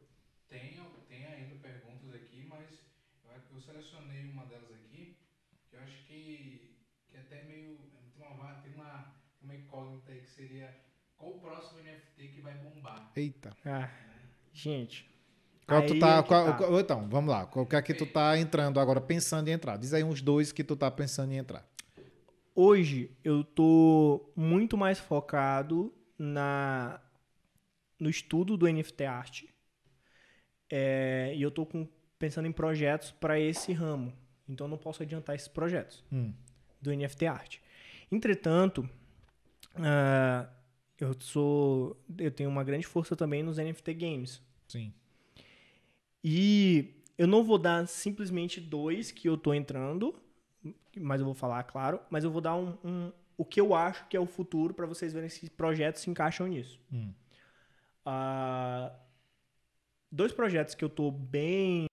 Tem, tem ainda perguntas aqui, mas eu, acho que eu selecionei uma delas aqui, que eu acho que, que é até meio. Tem uma, va- tem uma, uma incógnita aí que seria qual o próximo NFT que vai bombar? Eita. Ah, gente. Qual aí tu tá, é que qual- tá. qual- então, vamos lá. Qual que é que tu tá entrando agora, pensando em entrar? Diz aí uns dois que tu tá pensando em entrar. Hoje eu tô muito mais focado na no estudo do NFT art. É, e eu tô com- pensando em projetos para esse ramo. Então eu não posso adiantar esses projetos Hum. do NFT art. Entretanto, ah, eu sou eu tenho uma grande força também nos NFT games. Sim. E eu não vou dar simplesmente dois que eu tô entrando, mas eu vou falar, claro, mas eu vou dar um, um- o que eu acho que é o futuro para vocês verem se projetos se encaixam nisso. Hum. Ah, dois projetos que eu tô bem